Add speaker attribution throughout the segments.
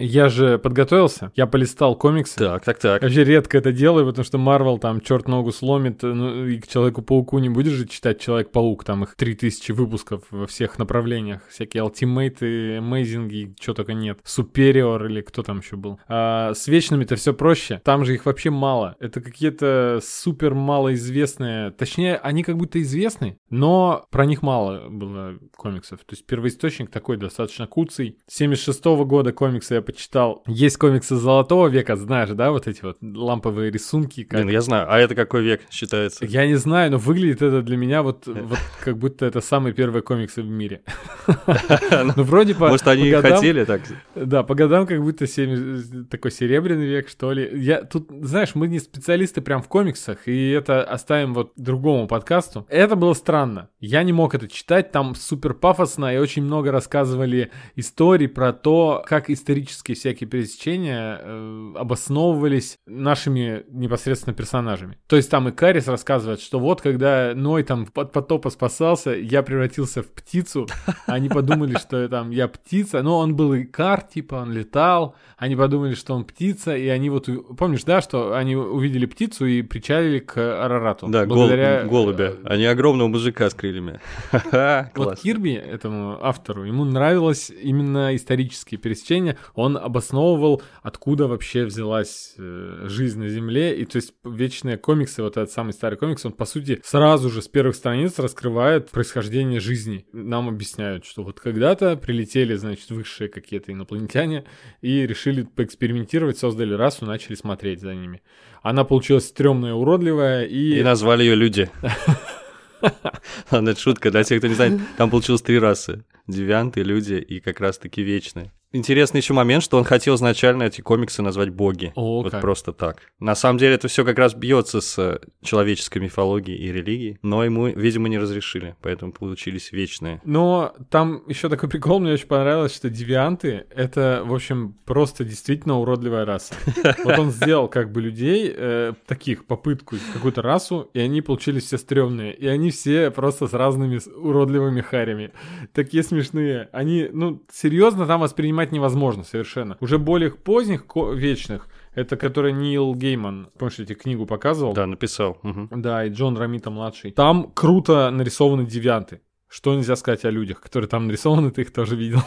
Speaker 1: Я же подготовился, я полистал комиксы.
Speaker 2: Так, так, так.
Speaker 1: Вообще редко это делаю, потому что Марвел там черт ногу сломит, ну и к Человеку-пауку не будешь же читать Человек-паук, там их 3000 выпусков во всех направлениях, всякие ультимейты, амейзинги, что только нет, Супериор или кто там еще был. А с Вечными-то все проще, там же их вообще мало, это какие-то супер малоизвестные, точнее, они как будто известны, но про них мало было комиксов, то есть первоисточник такой достаточно куцый. 76 -го года комиксы я почитал, есть комиксы Золотого века, знаешь, да, вот эти вот ламповые рисунки.
Speaker 2: Как... Блин, я знаю, а это какой век считается?
Speaker 1: Я не знаю, но выглядит это для меня вот, вот как будто это самые первые комиксы в мире.
Speaker 2: Ну, вроде по Может, они хотели так?
Speaker 1: Да, по годам как будто такой серебряный век, что ли. Я тут, знаешь, мы не специалисты прям в комиксах, и это оставим вот другому подкасту. Это было странно. Я не мог это читать, там супер пафосно, и очень много рассказывали историй про то, как исторические всякие пересечения э, обосновывались нашими непосредственно персонажами. То есть там и Карис рассказывает, что вот когда Ной там от потопа спасался, я превратился в птицу, они подумали, что там я птица, но он был Икар, типа он летал, они подумали, что он птица, и они вот, помнишь, да, что они увидели птицу и причалили к Арарату.
Speaker 2: Да, благодаря... гол, голубя, они огромного мужика с крыльями.
Speaker 1: Вот Кирби, этому автору, ему нравилось именно исторические пересечения, он обосновывал, откуда вообще взялась э, жизнь на Земле, и то есть вечные комиксы, вот этот самый старый комикс, он по сути сразу же с первых страниц раскрывает происхождение жизни. Нам объясняют, что вот когда-то прилетели, значит, высшие какие-то инопланетяне и решили поэкспериментировать, создали расу, начали смотреть за ними. Она получилась стрёмная, уродливая и...
Speaker 2: И назвали ее люди. Ладно, это шутка. Для тех, кто не знает, там получилось три расы. Девианты, люди и как раз-таки вечные. Интересный еще момент, что он хотел изначально эти комиксы назвать боги. О, вот как. просто так. На самом деле это все как раз бьется с человеческой мифологией и религией, но ему, видимо, не разрешили, поэтому получились вечные.
Speaker 1: Но там еще такой прикол, мне очень понравилось, что девианты — это, в общем, просто действительно уродливая раса. Вот он сделал как бы людей, э, таких, попытку, какую-то расу, и они получились все стрёмные, и они все просто с разными уродливыми харями. Такие смешные. Они, ну, серьезно там воспринимают понимать невозможно совершенно. Уже более поздних, вечных, это который Нил Гейман, помнишь, я тебе книгу показывал?
Speaker 2: Да, написал. Угу.
Speaker 1: Да, и Джон Рамита младший. Там круто нарисованы девианты. Что нельзя сказать о людях, которые там нарисованы, ты их тоже видел.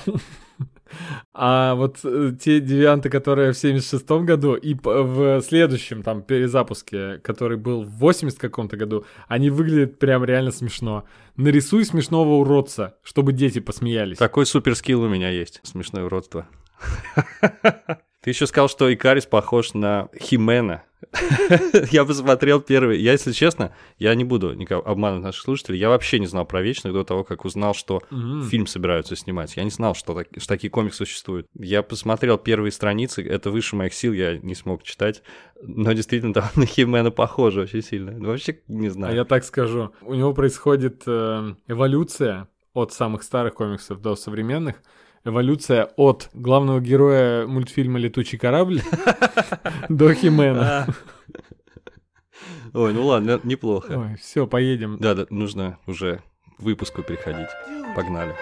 Speaker 1: А вот э, те девианты, которые в 76 году и в следующем там перезапуске, который был в 80 каком-то году, они выглядят прям реально смешно. Нарисуй смешного уродца, чтобы дети посмеялись.
Speaker 2: Такой супер скилл у меня есть, смешное уродство. Ты еще сказал, что Икарис похож на Химена. я посмотрел первый. Я, если честно, я не буду никого обманывать наших слушателей. Я вообще не знал про Вечных до того, как узнал, что фильм собираются снимать. Я не знал, что, так, что такие комиксы существуют. Я посмотрел первые страницы. Это выше моих сил, я не смог читать. Но действительно, там на Химена похоже очень сильно. Ну, вообще не знаю.
Speaker 1: А я так скажу. У него происходит э, эволюция от самых старых комиксов до современных эволюция от главного героя мультфильма «Летучий корабль» до Химена.
Speaker 2: Ой, ну ладно, неплохо.
Speaker 1: Ой, все, поедем.
Speaker 2: Да, да, нужно уже к выпуску приходить. Погнали.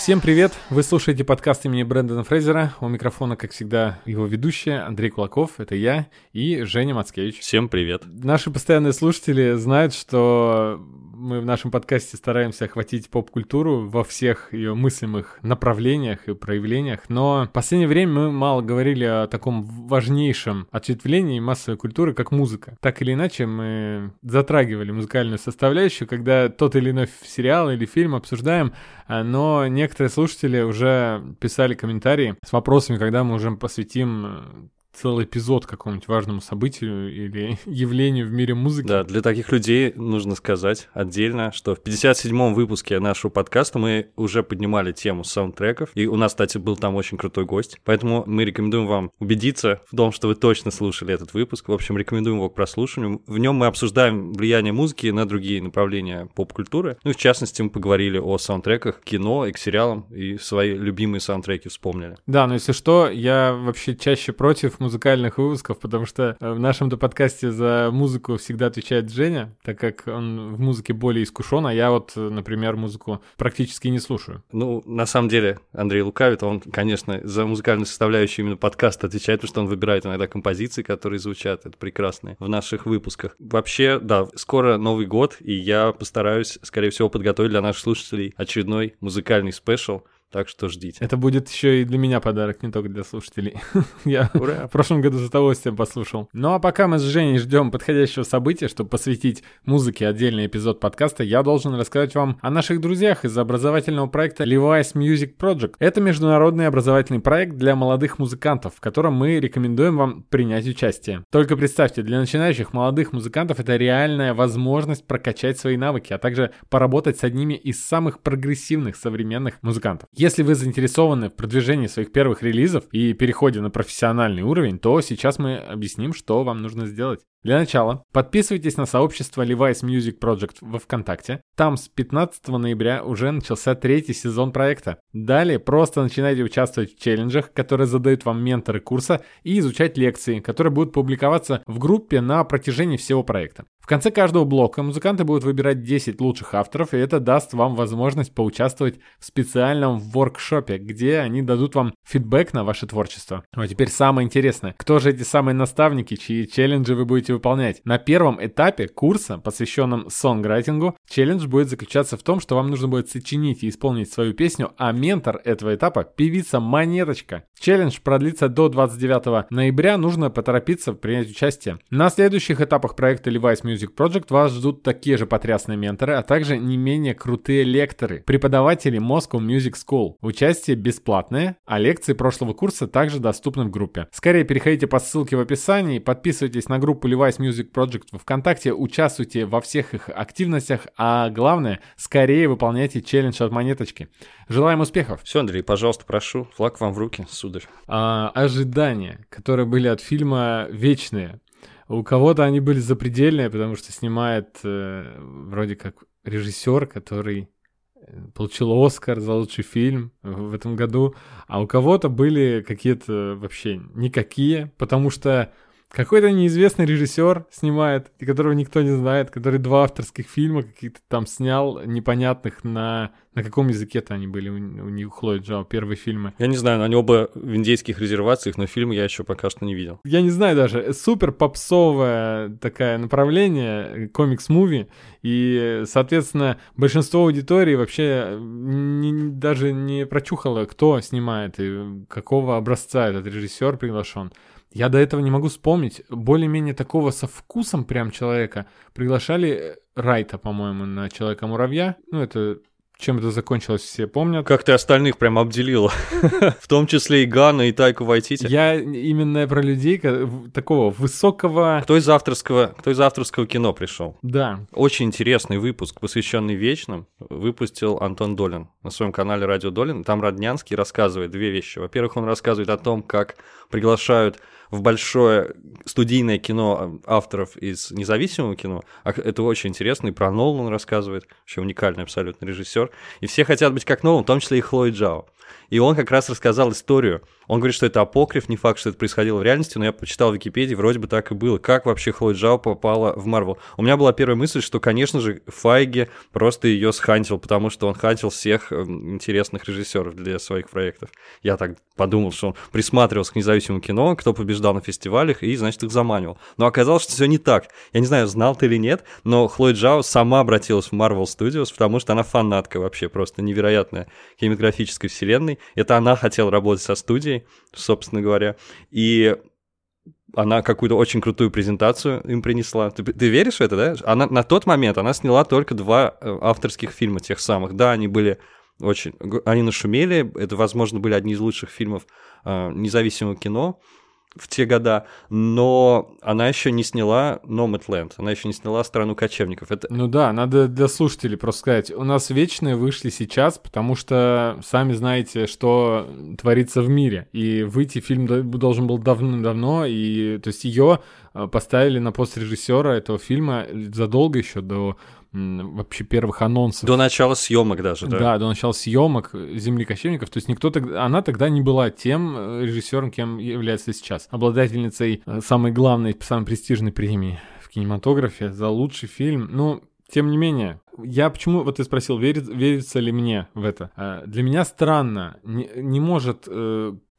Speaker 1: Всем привет! Вы слушаете подкаст имени Брэндона Фрейзера. У микрофона, как всегда, его ведущая Андрей Кулаков, это я, и Женя Мацкевич.
Speaker 2: Всем привет!
Speaker 1: Наши постоянные слушатели знают, что мы в нашем подкасте стараемся охватить поп-культуру во всех ее мыслимых направлениях и проявлениях, но в последнее время мы мало говорили о таком важнейшем ответвлении массовой культуры, как музыка. Так или иначе, мы затрагивали музыкальную составляющую, когда тот или иной сериал или фильм обсуждаем, а, но некоторые слушатели уже писали комментарии с вопросами, когда мы уже посвятим целый эпизод какому-нибудь важному событию или явлению в мире музыки.
Speaker 2: Да, для таких людей нужно сказать отдельно, что в 57-м выпуске нашего подкаста мы уже поднимали тему саундтреков, и у нас, кстати, был там очень крутой гость, поэтому мы рекомендуем вам убедиться в том, что вы точно слушали этот выпуск. В общем, рекомендуем его к прослушиванию. В нем мы обсуждаем влияние музыки на другие направления поп-культуры. Ну, в частности, мы поговорили о саундтреках кино и к сериалам, и свои любимые саундтреки вспомнили.
Speaker 1: Да, но если что, я вообще чаще против музыкальных выпусков, потому что в нашем-то подкасте за музыку всегда отвечает Женя, так как он в музыке более искушен, а я вот, например, музыку практически не слушаю.
Speaker 2: Ну, на самом деле, Андрей лукавит, он, конечно, за музыкальную составляющую именно подкаста отвечает, потому что он выбирает иногда композиции, которые звучат, это прекрасные, в наших выпусках. Вообще, да, скоро Новый год, и я постараюсь, скорее всего, подготовить для наших слушателей очередной музыкальный спешл, так что ждите.
Speaker 1: Это будет еще и для меня подарок, не только для слушателей. Я Ура. в прошлом году с удовольствием послушал. Ну а пока мы с Женей ждем подходящего события, чтобы посвятить музыке отдельный эпизод подкаста, я должен рассказать вам о наших друзьях из образовательного проекта Levi's Music Project. Это международный образовательный проект для молодых музыкантов, в котором мы рекомендуем вам принять участие. Только представьте, для начинающих молодых музыкантов это реальная возможность прокачать свои навыки, а также поработать с одними из самых прогрессивных современных музыкантов. Если вы заинтересованы в продвижении своих первых релизов и переходе на профессиональный уровень, то сейчас мы объясним, что вам нужно сделать. Для начала, подписывайтесь на сообщество Levi's Music Project во Вконтакте. Там с 15 ноября уже начался третий сезон проекта. Далее просто начинайте участвовать в челленджах, которые задают вам менторы курса, и изучать лекции, которые будут публиковаться в группе на протяжении всего проекта. В конце каждого блока музыканты будут выбирать 10 лучших авторов, и это даст вам возможность поучаствовать в специальном воркшопе, где они дадут вам фидбэк на ваше творчество. Ну а теперь самое интересное. Кто же эти самые наставники, чьи челленджи вы будете выполнять? На первом этапе курса, посвященном сонграйтингу, челлендж будет заключаться в том, что вам нужно будет сочинить и исполнить свою песню, а ментор этого этапа – певица Монеточка. Челлендж продлится до 29 ноября, нужно поторопиться принять участие. На следующих этапах проекта Levi's Music Project вас ждут такие же потрясные менторы, а также не менее крутые лекторы, преподаватели Moscow Music School. Участие бесплатное, а лекции прошлого курса также доступны в группе. Скорее переходите по ссылке в описании, подписывайтесь на группу Levi's Music Project в ВКонтакте, участвуйте во всех их активностях, а главное, скорее выполняйте челлендж от монеточки. Желаем успехов!
Speaker 2: Все, Андрей, пожалуйста, прошу, флаг вам в руки, сударь.
Speaker 1: А, ожидания, которые были от фильма вечные. У кого-то они были запредельные, потому что снимает э, вроде как режиссер, который э, получил Оскар за лучший фильм в этом году, а у кого-то были какие-то вообще никакие, потому что какой-то неизвестный режиссер снимает, и которого никто не знает, который два авторских фильма каких-то там снял, непонятных на... На каком языке-то они были у, у них, Хлои Джао, первые фильмы?
Speaker 2: Я не знаю, они оба в индейских резервациях, но фильм я еще пока что не видел.
Speaker 1: Я не знаю даже. Супер попсовое такое направление, комикс-муви, и, соответственно, большинство аудитории вообще не, даже не прочухало, кто снимает и какого образца этот режиссер приглашен. Я до этого не могу вспомнить. Более-менее такого со вкусом прям человека приглашали Райта, по-моему, на Человека-муравья. Ну, это чем это закончилось, все помнят.
Speaker 2: Как ты остальных прям обделил. В том числе и Гана, и Тайку Вайтити.
Speaker 1: Я именно про людей такого высокого...
Speaker 2: Кто из авторского, кто из авторского кино пришел?
Speaker 1: Да.
Speaker 2: Очень интересный выпуск, посвященный Вечным, выпустил Антон Долин на своем канале Радио Долин. Там Роднянский рассказывает две вещи. Во-первых, он рассказывает о том, как приглашают в большое студийное кино авторов из независимого кино. А это очень интересно, и про Нолан рассказывает, вообще уникальный абсолютно режиссер. И все хотят быть как Нолан, в том числе и Хлои Джао. И он как раз рассказал историю. Он говорит, что это апокриф, не факт, что это происходило в реальности, но я почитал в Википедии, вроде бы так и было. Как вообще Хлоя Джао попала в Марвел? У меня была первая мысль, что, конечно же, Файги просто ее схантил, потому что он хантил всех эм, интересных режиссеров для своих проектов. Я так подумал, что он присматривался к независимому кино, кто побеждал на фестивалях, и, значит, их заманивал. Но оказалось, что все не так. Я не знаю, знал ты или нет, но Хлоя Джао сама обратилась в Marvel Studios, потому что она фанатка вообще, просто невероятная кинематографической вселенной. Это она хотела работать со студией, собственно говоря. И она какую-то очень крутую презентацию им принесла. Ты, ты веришь в это, да? Она на тот момент она сняла только два э, авторских фильма тех самых. Да, они были очень... Они нашумели. Это, возможно, были одни из лучших фильмов э, независимого кино в те года, но она еще не сняла Nomadland, она еще не сняла «Страну кочевников». Это...
Speaker 1: Ну да, надо для слушателей просто сказать, у нас «Вечные» вышли сейчас, потому что сами знаете, что творится в мире, и выйти фильм должен был давно-давно, и то есть ее э, поставили на пост режиссера этого фильма задолго еще до вообще первых анонсов.
Speaker 2: До начала съемок даже, да?
Speaker 1: Да, до начала съемок «Земли кочевников». То есть никто тогда, она тогда не была тем э, режиссером, кем является сейчас. Обладательницей э, самой главной, самой престижной премии в кинематографе за лучший фильм. Ну, тем не менее, я почему, вот ты спросил, верит, верится ли мне в это? Э, для меня странно, не, не может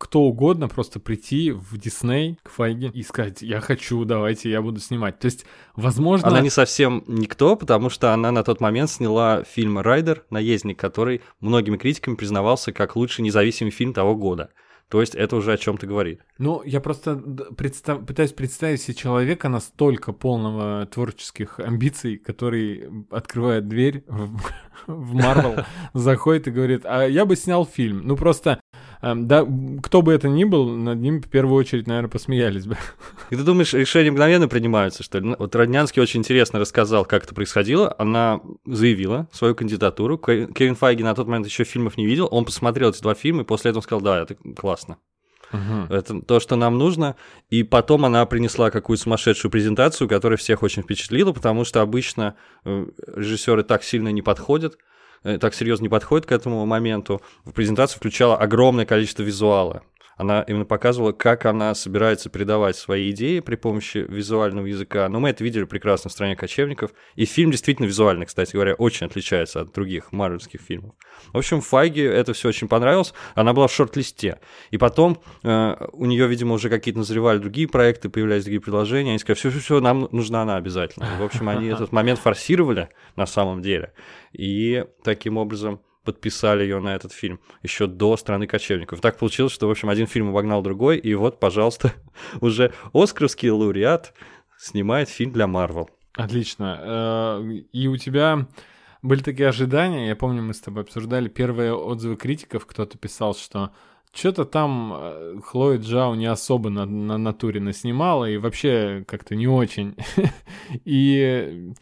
Speaker 1: кто угодно просто прийти в Дисней к Файге и сказать, я хочу, давайте, я буду снимать. То есть, возможно...
Speaker 2: Она не совсем никто, потому что она на тот момент сняла фильм «Райдер. Наездник», который многими критиками признавался как лучший независимый фильм того года. То есть это уже о чем-то говорит.
Speaker 1: Ну, я просто представ... пытаюсь представить себе человека настолько полного творческих амбиций, который открывает дверь в Марвел, заходит и говорит, а я бы снял фильм. Ну, просто да, кто бы это ни был, над ним в первую очередь, наверное, посмеялись бы.
Speaker 2: И ты думаешь, решения мгновенно принимаются, что ли? Ну, вот Роднянский очень интересно рассказал, как это происходило. Она заявила свою кандидатуру. Кевин Файги на тот момент еще фильмов не видел. Он посмотрел эти два фильма и после этого сказал, да, это классно. Угу. Это то, что нам нужно. И потом она принесла какую-то сумасшедшую презентацию, которая всех очень впечатлила, потому что обычно э, режиссеры так сильно не подходят. Э, так серьезно не подходит к этому моменту. В презентацию включала огромное количество визуала. Она именно показывала, как она собирается передавать свои идеи при помощи визуального языка. Но мы это видели прекрасно в «Стране кочевников». И фильм действительно визуальный, кстати говоря, очень отличается от других марвельских фильмов. В общем, Файге это все очень понравилось. Она была в шорт-листе. И потом э, у нее, видимо, уже какие-то назревали другие проекты, появлялись другие предложения. Они сказали, все-все-все, нам нужна она обязательно. В общем, они этот момент форсировали на самом деле. И таким образом подписали ее на этот фильм еще до «Страны кочевников». Так получилось, что, в общем, один фильм обогнал другой, и вот, пожалуйста, уже оскаровский лауреат снимает фильм для Марвел.
Speaker 1: Отлично. Э, и у тебя были такие ожидания, я помню, мы с тобой обсуждали первые отзывы критиков, кто-то писал, что что-то там э, Хлоя Джао не особо на, на натуре наснимала, и вообще как-то не очень. и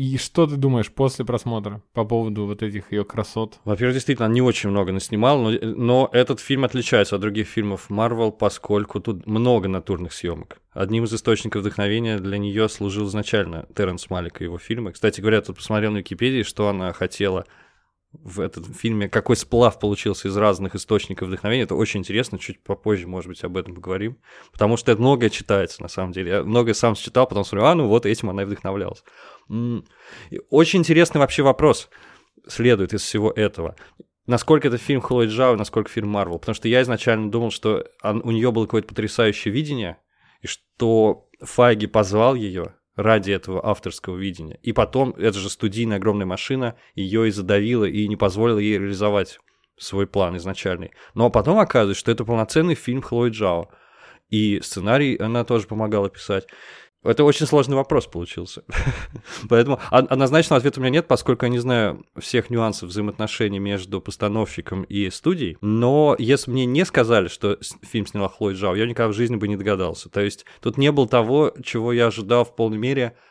Speaker 1: и что ты думаешь после просмотра по поводу вот этих ее красот?
Speaker 2: Во-первых, действительно, не очень много наснимал, но, но этот фильм отличается от других фильмов Marvel, поскольку тут много натурных съемок. Одним из источников вдохновения для нее служил изначально Терренс Малик и его фильмы. Кстати говоря, тут посмотрел на Википедии, что она хотела в этом фильме, какой сплав получился из разных источников вдохновения. Это очень интересно, чуть попозже, может быть, об этом поговорим. Потому что это многое читается, на самом деле. Я многое сам читал, потом смотрю, а, ну вот этим она и вдохновлялась. Очень интересный вообще вопрос следует из всего этого. Насколько это фильм Хлои Джао, насколько фильм Марвел? Потому что я изначально думал, что он, у нее было какое-то потрясающее видение, и что Файги позвал ее ради этого авторского видения. И потом, это же студийная огромная машина, ее и задавила, и не позволила ей реализовать свой план изначальный. Но потом оказывается, что это полноценный фильм Хлои Джао. И сценарий она тоже помогала писать. Это очень сложный вопрос получился. Поэтому однозначного ответа у меня нет, поскольку я не знаю всех нюансов взаимоотношений между постановщиком и студией. Но если мне не сказали, что фильм сняла Хлоя Джао, я никогда в жизни бы не догадался. То есть тут не было того, чего я ожидал в полной мере –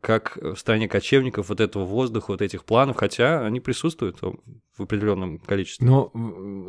Speaker 2: как в стране кочевников вот этого воздуха, вот этих планов, хотя они присутствуют в определенном количестве.
Speaker 1: Но,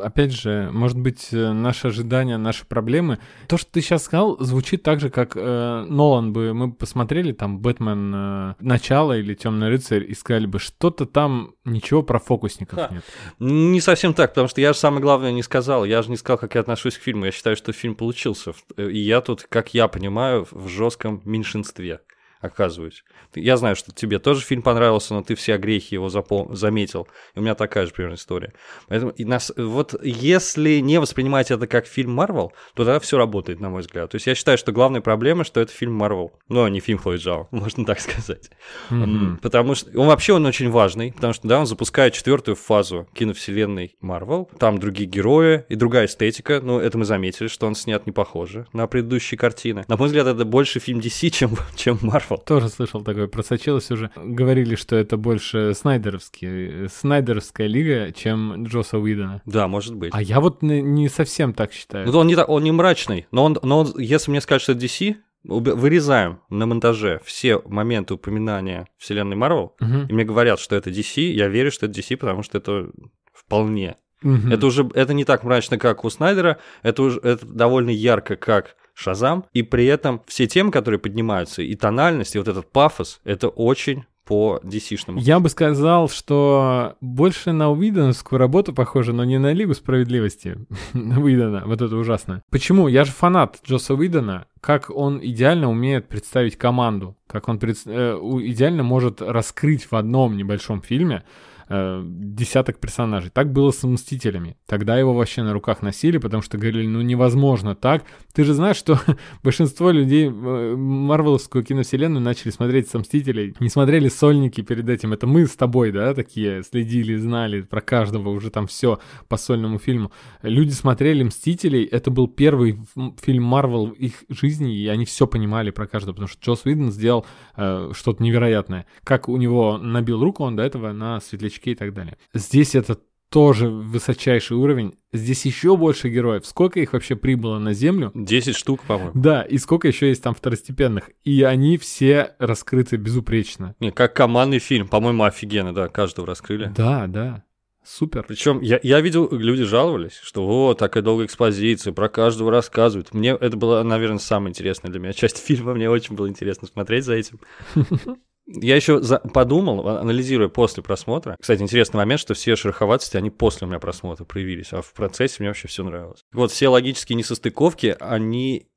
Speaker 1: опять же, может быть, э, наши ожидания, наши проблемы. То, что ты сейчас сказал, звучит так же, как э, Нолан бы, мы посмотрели там «Бэтмен. Э, начало» или «Темный рыцарь» и сказали бы, что-то там, ничего про фокусников Ха. нет.
Speaker 2: Не совсем так, потому что я же самое главное не сказал. Я же не сказал, как я отношусь к фильму. Я считаю, что фильм получился. И я тут, как я понимаю, в жестком меньшинстве оказываюсь. Я знаю, что тебе тоже фильм понравился, но ты все грехи его запом... заметил. И у меня такая же примерно история. Поэтому и нас... вот если не воспринимать это как фильм Марвел, то тогда все работает, на мой взгляд. То есть я считаю, что главная проблема, что это фильм Марвел. Ну, не фильм Хлои Джао, можно так сказать. Mm-hmm. Потому что он вообще он очень важный, потому что да, он запускает четвертую фазу киновселенной Марвел. Там другие герои и другая эстетика. Ну, это мы заметили, что он снят не похоже на предыдущие картины. На мой взгляд, это больше фильм DC, чем, чем Marvel
Speaker 1: слышал. Тоже слышал такое, просочилось уже. Говорили, что это больше снайдеровский, снайдеровская лига, чем Джоса Уидона.
Speaker 2: Да, может быть.
Speaker 1: А я вот не, совсем так считаю.
Speaker 2: Ну, он не, он не мрачный, но, он, но он, если мне скажут, что это DC, вырезаем на монтаже все моменты упоминания вселенной Марвел, угу. и мне говорят, что это DC, я верю, что это DC, потому что это вполне. Угу. Это уже это не так мрачно, как у Снайдера, это уже это довольно ярко, как Шазам, и при этом все темы, которые поднимаются, и тональность, и вот этот пафос, это очень по DC-шному.
Speaker 1: Я бы сказал, что больше на Уидоновскую работу похоже, но не на Лигу Справедливости Уидона, вот это ужасно. Почему? Я же фанат Джоса Уидона, как он идеально умеет представить команду, как он пред... э, идеально может раскрыть в одном небольшом фильме э, десяток персонажей. Так было с Мстителями. Тогда его вообще на руках носили, потому что говорили, ну невозможно так. Ты же знаешь, что большинство людей э, Марвеловскую киновселенную начали смотреть со Мстителей. Не смотрели сольники перед этим. Это мы с тобой, да, такие следили, знали про каждого уже там все по сольному фильму. Люди смотрели Мстителей. Это был первый фильм Марвел в их жизни, и они все понимали про каждого, потому что Джос Уидон сделал э, что-то невероятное. Как у него набил руку он до этого на светлячке новички и так далее. Здесь это тоже высочайший уровень. Здесь еще больше героев. Сколько их вообще прибыло на Землю?
Speaker 2: 10 штук, по-моему.
Speaker 1: Да, и сколько еще есть там второстепенных. И они все раскрыты безупречно.
Speaker 2: Не, как командный фильм, по-моему, офигенно, да, каждого раскрыли.
Speaker 1: Да, да. Супер.
Speaker 2: Причем я, я видел, люди жаловались, что вот такая долгая экспозиция, про каждого рассказывают. Мне это была, наверное, самая интересная для меня часть фильма. Мне очень было интересно смотреть за этим. Я еще за... подумал, анализируя после просмотра. Кстати, интересный момент, что все шероховатости, они после у меня просмотра проявились, а в процессе мне вообще все нравилось. Вот все логические несостыковки, они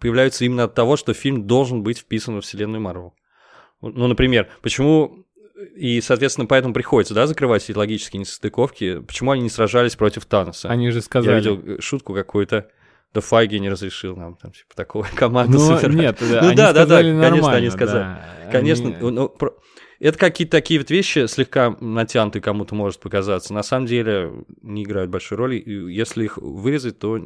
Speaker 2: появляются именно от того, что фильм должен быть вписан во вселенную Марвел. Ну, например, почему и, соответственно, поэтому приходится, да, закрывать эти логические несостыковки. Почему они не сражались против Таноса?
Speaker 1: Они же сказали... Я
Speaker 2: видел э, шутку какую-то да Файги не разрешил нам там типа такого команду
Speaker 1: ну,
Speaker 2: собирать.
Speaker 1: Нет,
Speaker 2: ну да, да, да, конечно, они сказали.
Speaker 1: Да,
Speaker 2: конечно, они... ну, про... это какие-то такие вот вещи слегка натянутые кому-то может показаться. На самом деле не играют большой роли. И если их вырезать, то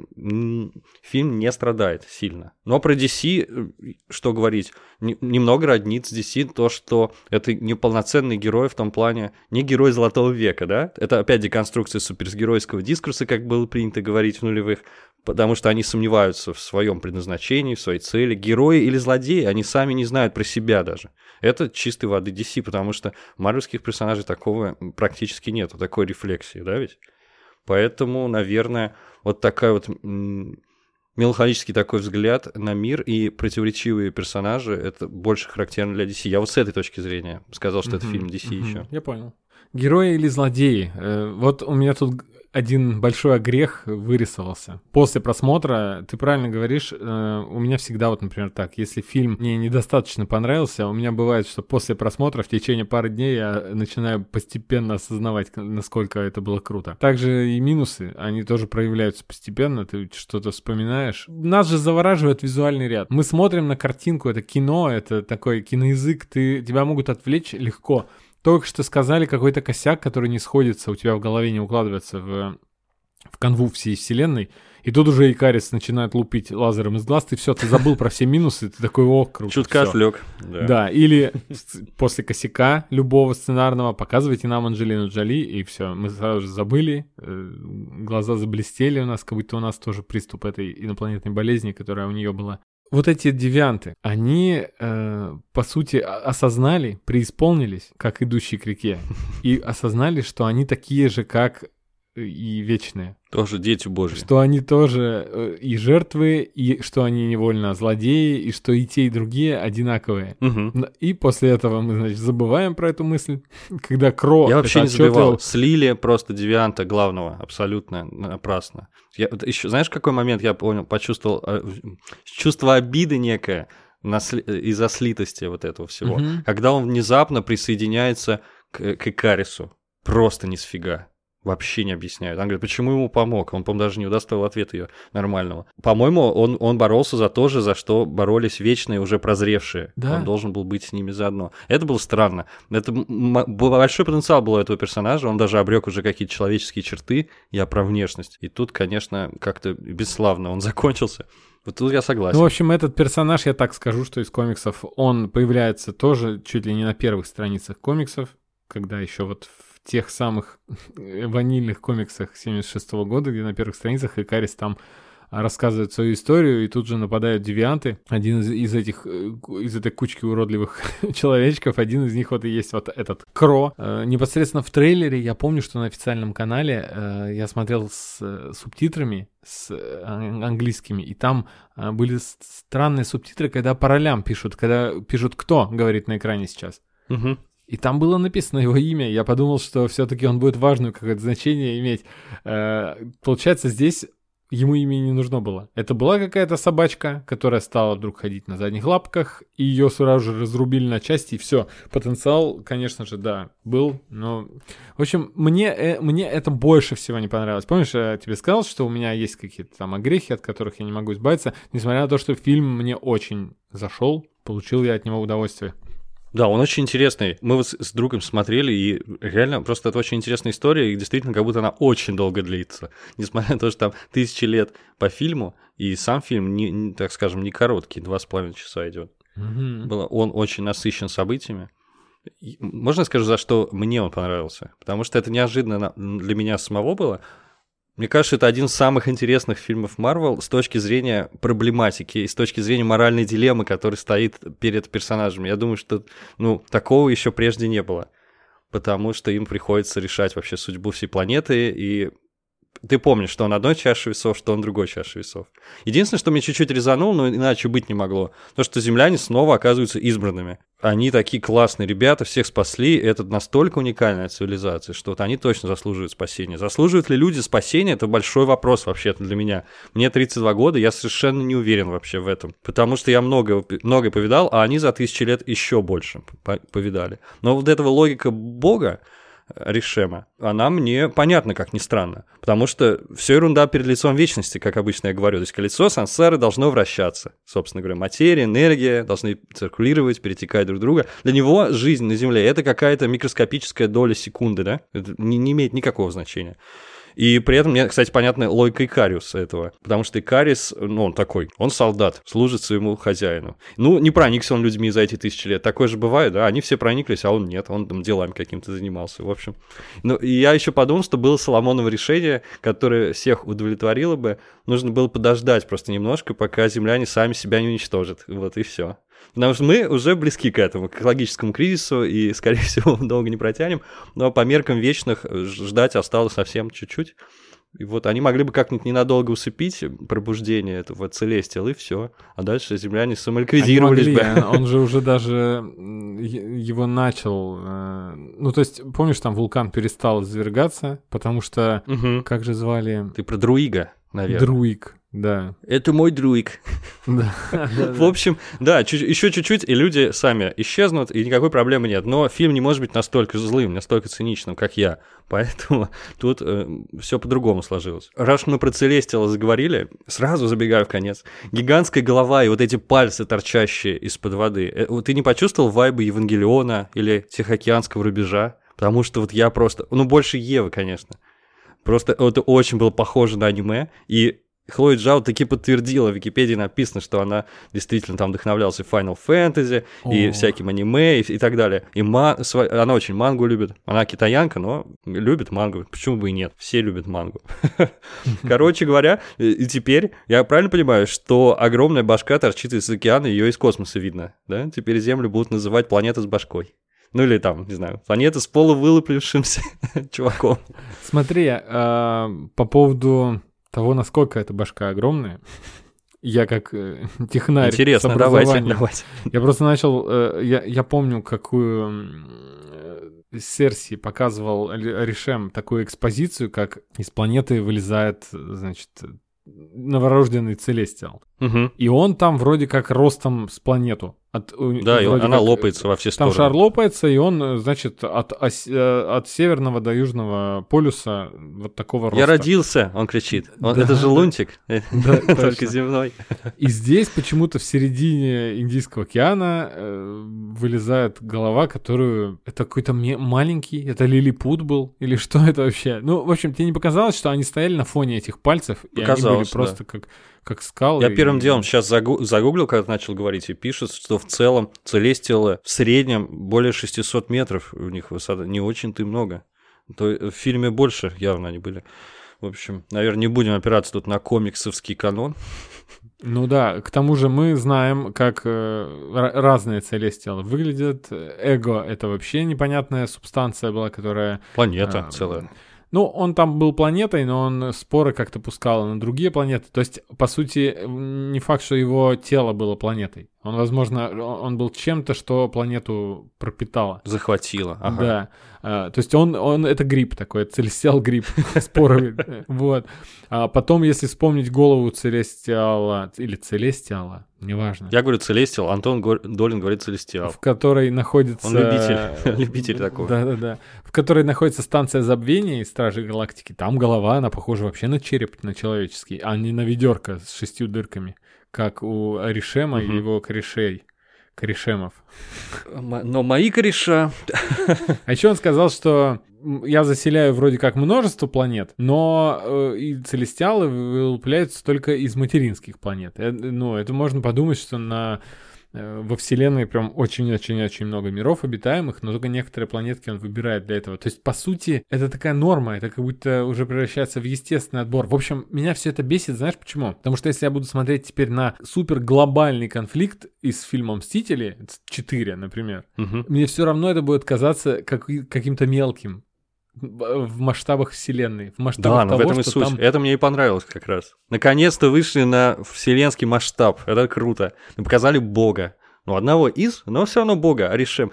Speaker 2: фильм не страдает сильно. Но про DC, э, что говорить, немного роднит с DC то, что это неполноценный герой в том плане, не герой Золотого века, да? Это опять деконструкция супергеройского дискурса, как было принято говорить в нулевых потому что они сомневаются в своем предназначении, в своей цели. Герои или злодеи, они сами не знают про себя даже. Это чистой воды DC, потому что марвельских персонажей такого практически нет, такой рефлексии, да ведь? Поэтому, наверное, вот такая вот меланхолический такой взгляд на мир и противоречивые персонажи, это больше характерно для DC. Я вот с этой точки зрения сказал, что mm-hmm, это фильм DC mm-hmm, еще.
Speaker 1: Я понял. Герои или злодеи? Э, вот у меня тут один большой грех вырисовался. После просмотра, ты правильно говоришь, э, у меня всегда вот, например, так, если фильм мне недостаточно понравился, у меня бывает, что после просмотра в течение пары дней я начинаю постепенно осознавать, насколько это было круто. Также и минусы, они тоже проявляются постепенно, ты что-то вспоминаешь. Нас же завораживает визуальный ряд. Мы смотрим на картинку, это кино, это такой киноязык, ты, тебя могут отвлечь легко только что сказали какой-то косяк, который не сходится, у тебя в голове не укладывается в, в канву всей вселенной, и тут уже Икарис начинает лупить лазером из глаз, ты все, ты забыл про все минусы, ты такой, о, круто.
Speaker 2: Чутка отвлек.
Speaker 1: Да. да, или после косяка любого сценарного показывайте нам Анджелину Джоли, и все, мы сразу же забыли, э, глаза заблестели у нас, как будто у нас тоже приступ этой инопланетной болезни, которая у нее была вот эти девианты, они, э, по сути, осознали, преисполнились, как идущие к реке, и осознали, что они такие же, как и вечные.
Speaker 2: Тоже дети божьи.
Speaker 1: Что они тоже э, и жертвы, и что они невольно злодеи, и что и те, и другие одинаковые.
Speaker 2: Угу.
Speaker 1: И после этого мы, значит, забываем про эту мысль, когда Кро...
Speaker 2: Я вообще не забывал. Слили просто девианта главного абсолютно напрасно. Я, еще, знаешь, какой момент я понял, почувствовал? Э, чувство обиды некое из-за слитости вот этого всего. Угу. Когда он внезапно присоединяется к, к Икарису. Просто не сфига. Вообще не объясняют. Он говорит, почему ему помог? Он, по-моему, даже не удостоил ответа ее нормального. По-моему, он, он боролся за то же, за что боролись вечные, уже прозревшие. Да. Он должен был быть с ними заодно. Это было странно. Это большой потенциал был у этого персонажа. Он даже обрек уже какие-то человеческие черты. Я про внешность. И тут, конечно, как-то бесславно он закончился. Вот тут я согласен.
Speaker 1: Ну, в общем, этот персонаж, я так скажу, что из комиксов, он появляется тоже чуть ли не на первых страницах комиксов, когда еще вот тех самых ванильных комиксах 76 -го года, где на первых страницах Икарис там рассказывает свою историю, и тут же нападают девианты. Один из, из этих, э, из этой кучки уродливых человечков, один из них вот и есть вот этот Кро. Э, непосредственно в трейлере я помню, что на официальном канале э, я смотрел с э, субтитрами, с э, английскими, и там э, были странные субтитры, когда по ролям пишут, когда пишут «кто» говорит на экране сейчас.
Speaker 2: Угу.
Speaker 1: И там было написано его имя. Я подумал, что все-таки он будет важное какое-то значение иметь. Э, получается, здесь ему имя не нужно было. Это была какая-то собачка, которая стала вдруг ходить на задних лапках, и ее сразу же разрубили на части, и все. Потенциал, конечно же, да, был, но... В общем, мне, э, мне это больше всего не понравилось. Помнишь, я тебе сказал, что у меня есть какие-то там огрехи, от которых я не могу избавиться, несмотря на то, что фильм мне очень зашел, получил я от него удовольствие.
Speaker 2: Да, он очень интересный. Мы вот с другом смотрели, и реально просто это очень интересная история, и действительно как будто она очень долго длится. Несмотря на то, что там тысячи лет по фильму, и сам фильм, не, не, так скажем, не короткий, два с половиной часа идет.
Speaker 1: Мгм.
Speaker 2: Было, он очень насыщен событиями. И Можно скажу, за что мне он понравился? Потому что это неожиданно для меня самого было. Мне кажется, это один из самых интересных фильмов Марвел с точки зрения проблематики и с точки зрения моральной дилеммы, которая стоит перед персонажами. Я думаю, что ну, такого еще прежде не было. Потому что им приходится решать вообще судьбу всей планеты, и ты помнишь, что он одной чаши весов, что он другой чаши весов. Единственное, что мне чуть-чуть резануло, но иначе быть не могло, то, что земляне снова оказываются избранными. Они такие классные ребята, всех спасли, это настолько уникальная цивилизация, что вот они точно заслуживают спасения. Заслуживают ли люди спасения, это большой вопрос вообще-то для меня. Мне 32 года, я совершенно не уверен вообще в этом, потому что я много, много повидал, а они за тысячи лет еще больше по- повидали. Но вот эта логика Бога, Ришема, она мне понятна, как ни странно. Потому что все ерунда перед лицом вечности, как обычно я говорю. То есть колесо сансары должно вращаться. Собственно говоря, материя, энергия должны циркулировать, перетекать друг друга. Для него жизнь на Земле — это какая-то микроскопическая доля секунды, да? Это не, не имеет никакого значения. И при этом мне, кстати, понятна логика Икариуса этого. Потому что Икарис, ну, он такой, он солдат, служит своему хозяину. Ну, не проникся он людьми за эти тысячи лет. Такое же бывает, да, они все прониклись, а он нет, он там делами каким-то занимался, в общем. Ну, и я еще подумал, что было Соломоново решение, которое всех удовлетворило бы. Нужно было подождать просто немножко, пока земляне сами себя не уничтожат. Вот и все. Потому что мы уже близки к этому, к экологическому кризису, и, скорее всего, долго не протянем. Но по меркам вечных ждать осталось совсем чуть-чуть. И вот они могли бы как-нибудь ненадолго усыпить пробуждение этого целестил, и все. А дальше земляне самоликвидировались
Speaker 1: могли,
Speaker 2: бы.
Speaker 1: а Он же уже даже его начал... э, Ну, то есть, помнишь, там вулкан перестал извергаться, потому что...
Speaker 2: Мгм.
Speaker 1: Как же звали?
Speaker 2: Ты про друига, наверное.
Speaker 1: Друик, да.
Speaker 2: Это мой друик.
Speaker 1: Да.
Speaker 2: В общем, да, еще чуть-чуть, и люди сами исчезнут, и никакой проблемы нет. Но фильм не может быть настолько злым, настолько циничным, как я. Поэтому тут все по-другому сложилось. Раз мы про Целестила заговорили, сразу забегаю в конец. Гигантская голова и вот эти пальцы, торчащие из-под воды. Э, Ты не почувствовал вайбы Евангелиона или Тихоокеанского рубежа? Потому что вот я просто... Ну, больше Евы, конечно. Просто это очень было похоже на аниме, и Хлоя Джао таки подтвердила, в Википедии написано, что она действительно там вдохновлялась и Final Fantasy, и
Speaker 1: О.
Speaker 2: всяким аниме, и, и так далее. И ма- она очень мангу любит. Она китаянка, но любит мангу. Почему бы и нет? Все любят мангу. Короче говоря, и теперь я правильно понимаю, что огромная башка торчит из океана, ее из космоса видно, да? Теперь Землю будут называть планета с башкой. Ну или там, не знаю, планета с полувылуплившимся чуваком.
Speaker 1: Смотри, а, по поводу того, насколько эта башка огромная, я как э, технарь с
Speaker 2: Интересно, давайте, давайте.
Speaker 1: Я просто начал, э, я, я помню, какую э, Серси показывал Ришем такую экспозицию, как из планеты вылезает, значит, новорожденный Целестиал.
Speaker 2: Мгм.
Speaker 1: И он там вроде как ростом с планету. От,
Speaker 2: Да, и она
Speaker 1: как,
Speaker 2: лопается во все
Speaker 1: Там
Speaker 2: стороны.
Speaker 1: шар лопается, и он, э, значит, от, ос- э, от северного до южного полюса вот такого роста.
Speaker 2: Я родился, он кричит. Он-
Speaker 1: Да,
Speaker 2: это же
Speaker 1: да.
Speaker 2: лунтик,
Speaker 1: Да,
Speaker 2: только земной.
Speaker 1: И здесь почему-то в середине Индийского океана э, вылезает голова, которую... Это какой-то ме- маленький, это лилипут был? Или что это вообще? Ну, в общем, тебе не показалось, что они стояли на фоне этих пальцев, и они были
Speaker 2: Показалось,
Speaker 1: просто как, как скалы?
Speaker 2: Я первым
Speaker 1: и-
Speaker 2: делом сейчас загу- загуглил, когда начал говорить, и пишет, что в целом целестиалы в среднем более 600 метров у них высота. Не очень-то и много. То в фильме больше явно они были. В общем, наверное, не будем опираться тут на комиксовский канон.
Speaker 1: Ну да, к тому же мы знаем, как э, разные целестиалы выглядят. Эго — это вообще непонятная субстанция была, которая...
Speaker 2: Планета э, целая.
Speaker 1: Ну, он там был планетой, но он споры как-то пускал на другие планеты. То есть, по сути, не факт, что его тело было планетой. Он, возможно, он был чем-то, что планету пропитало.
Speaker 2: Захватило,
Speaker 1: ага. Да. А, то есть он, он это гриб такой, целестиал гриб, споровый. Вот. А потом, если вспомнить голову целестиала, или целестиала, неважно.
Speaker 2: Я говорю целестиал, Антон Долин говорит целестиал.
Speaker 1: В которой находится...
Speaker 2: Он любитель, любитель такой.
Speaker 1: Да-да-да. В которой находится станция забвения из Стражей Галактики. Там голова, она похожа вообще на череп, на человеческий, а не на ведерко с шестью дырками как у Аришема и его корешей. Корешемов.
Speaker 2: Но мои кореша...
Speaker 1: А еще он сказал, что я заселяю вроде как множество планет, но э, и целестиалы вылупляются только из материнских планет. Э, ну, это можно подумать, что на во Вселенной прям очень-очень-очень много миров обитаемых, но только некоторые планетки он выбирает для этого. То есть, по сути, это такая норма, это как будто уже превращается в естественный отбор. В общем, меня все это бесит, знаешь почему? Потому что если я буду смотреть теперь на супер глобальный конфликт из фильма «Мстители», 4, например, угу. мне все равно это будет казаться как, каким-то мелким в масштабах вселенной, в масштабах
Speaker 2: да,
Speaker 1: того,
Speaker 2: в этом и суть. Там... Это мне и понравилось как раз. Наконец-то вышли на вселенский масштаб. Это круто. Мы показали Бога. Ну, одного из, но все равно бога, Аришем.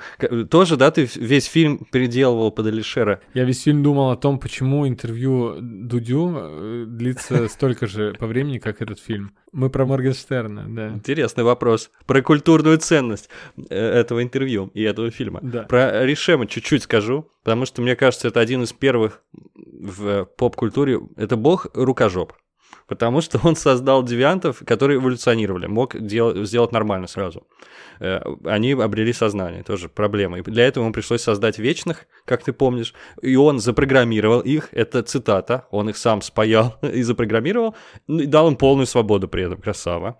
Speaker 2: Тоже, да, ты весь фильм переделывал под Алишера.
Speaker 1: Я весь фильм думал о том, почему интервью Дудю э, длится столько же по времени, как этот фильм. Мы про Моргенштерна, да.
Speaker 2: Интересный вопрос. Про культурную ценность э, этого интервью и этого фильма. Да. Про Ришема чуть-чуть скажу, потому что, мне кажется, это один из первых в поп-культуре. Это бог рукожоп потому что он создал девиантов, которые эволюционировали, мог дел- сделать нормально сразу. Э, они обрели сознание, тоже проблема. И для этого ему пришлось создать вечных, как ты помнишь, и он запрограммировал их, это цитата, он их сам спаял и запрограммировал, и дал им полную свободу при этом, красава.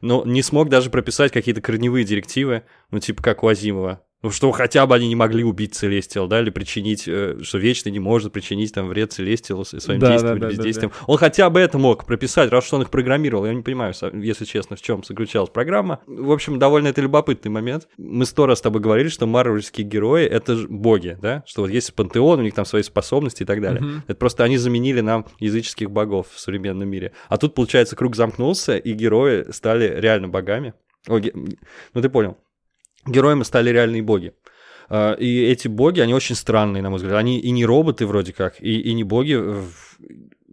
Speaker 2: Но не смог даже прописать какие-то корневые директивы, ну, типа как у Азимова, ну, что хотя бы они не могли убить Целестиал, да, или причинить, э, что Вечный не может причинить там вред Целестиалу своим да, действием да, или бездействием. Да, да. Он хотя бы это мог прописать, раз что он их программировал. Я не понимаю, если честно, в чем заключалась программа. В общем, довольно это любопытный момент. Мы сто раз с тобой говорили, что марвельские герои — это же боги, да, что вот есть пантеон, у них там свои способности и так далее. Угу. Это просто они заменили нам языческих богов в современном мире. А тут, получается, круг замкнулся, и герои стали реально богами. О, ге... Ну, ты понял героями стали реальные боги. А, и эти боги, они очень странные, на мой взгляд. Они и не роботы вроде как, и, и не боги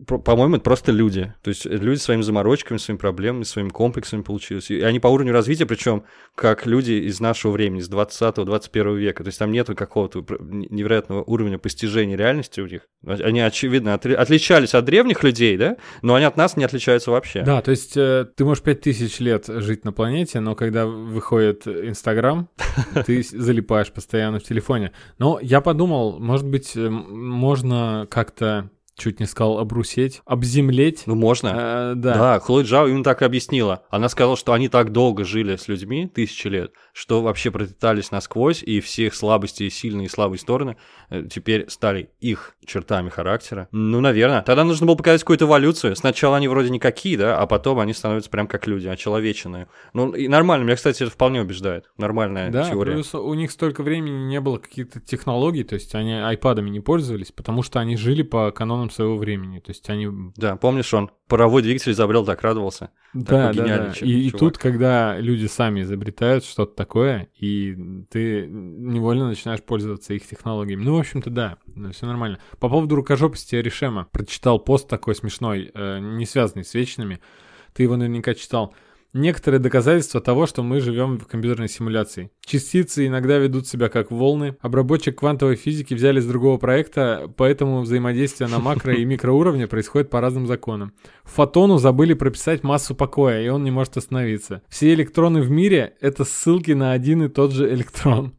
Speaker 2: по-моему, это просто люди. То есть люди своими заморочками, своими проблемами, своими комплексами получились. И они по уровню развития, причем как люди из нашего времени, с 20-21 века. То есть там нету какого-то невероятного уровня постижения реальности у них. Они, очевидно, отличались от древних людей, да? Но они от нас не отличаются вообще.
Speaker 1: Да, то есть э, ты можешь 5000 лет жить на планете, но когда выходит Инстаграм, ты залипаешь постоянно в телефоне. Но я подумал, может быть, э, можно как-то чуть не сказал обрусеть, обземлеть.
Speaker 2: Ну, можно.
Speaker 1: Э, да.
Speaker 2: Да, Хлоя Джао именно так и объяснила. Она сказала, что они так долго жили с людьми, тысячи лет, что вообще пропитались насквозь, и все их слабости сильные и слабые стороны э, теперь стали их чертами характера. Ну, наверное. Тогда нужно было показать какую-то эволюцию. Сначала они вроде никакие, да, а потом они становятся прям как люди, очеловеченные. Ну, и нормально. Меня, кстати, это вполне убеждает. Нормальная
Speaker 1: да,
Speaker 2: теория.
Speaker 1: плюс у них столько времени не было каких-то технологий, то есть они айпадами не пользовались, потому что они жили по канонам своего времени. То есть они...
Speaker 2: Да, помнишь, он паровой двигатель изобрел, так радовался.
Speaker 1: Да, да, да. И, и тут, когда люди сами изобретают что-то такое, и ты невольно начинаешь пользоваться их технологиями. Ну, в общем-то, да, все нормально. По поводу рукожопости Решема. Прочитал пост такой смешной, э, не связанный с вечными. Ты его наверняка читал некоторые доказательства того, что мы живем в компьютерной симуляции. Частицы иногда ведут себя как волны. Обработчик квантовой физики взяли с другого проекта, поэтому взаимодействие на макро- и микроуровне происходит по разным законам. Фотону забыли прописать массу покоя, и он не может остановиться. Все электроны в мире — это ссылки на один и тот же электрон.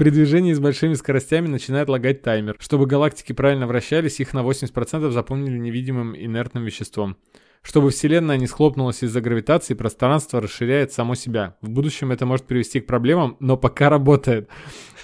Speaker 1: При движении с большими скоростями начинает лагать таймер. Чтобы галактики правильно вращались, их на 80% заполнили невидимым инертным веществом. Чтобы Вселенная не схлопнулась из-за гравитации, пространство расширяет само себя. В будущем это может привести к проблемам, но пока работает.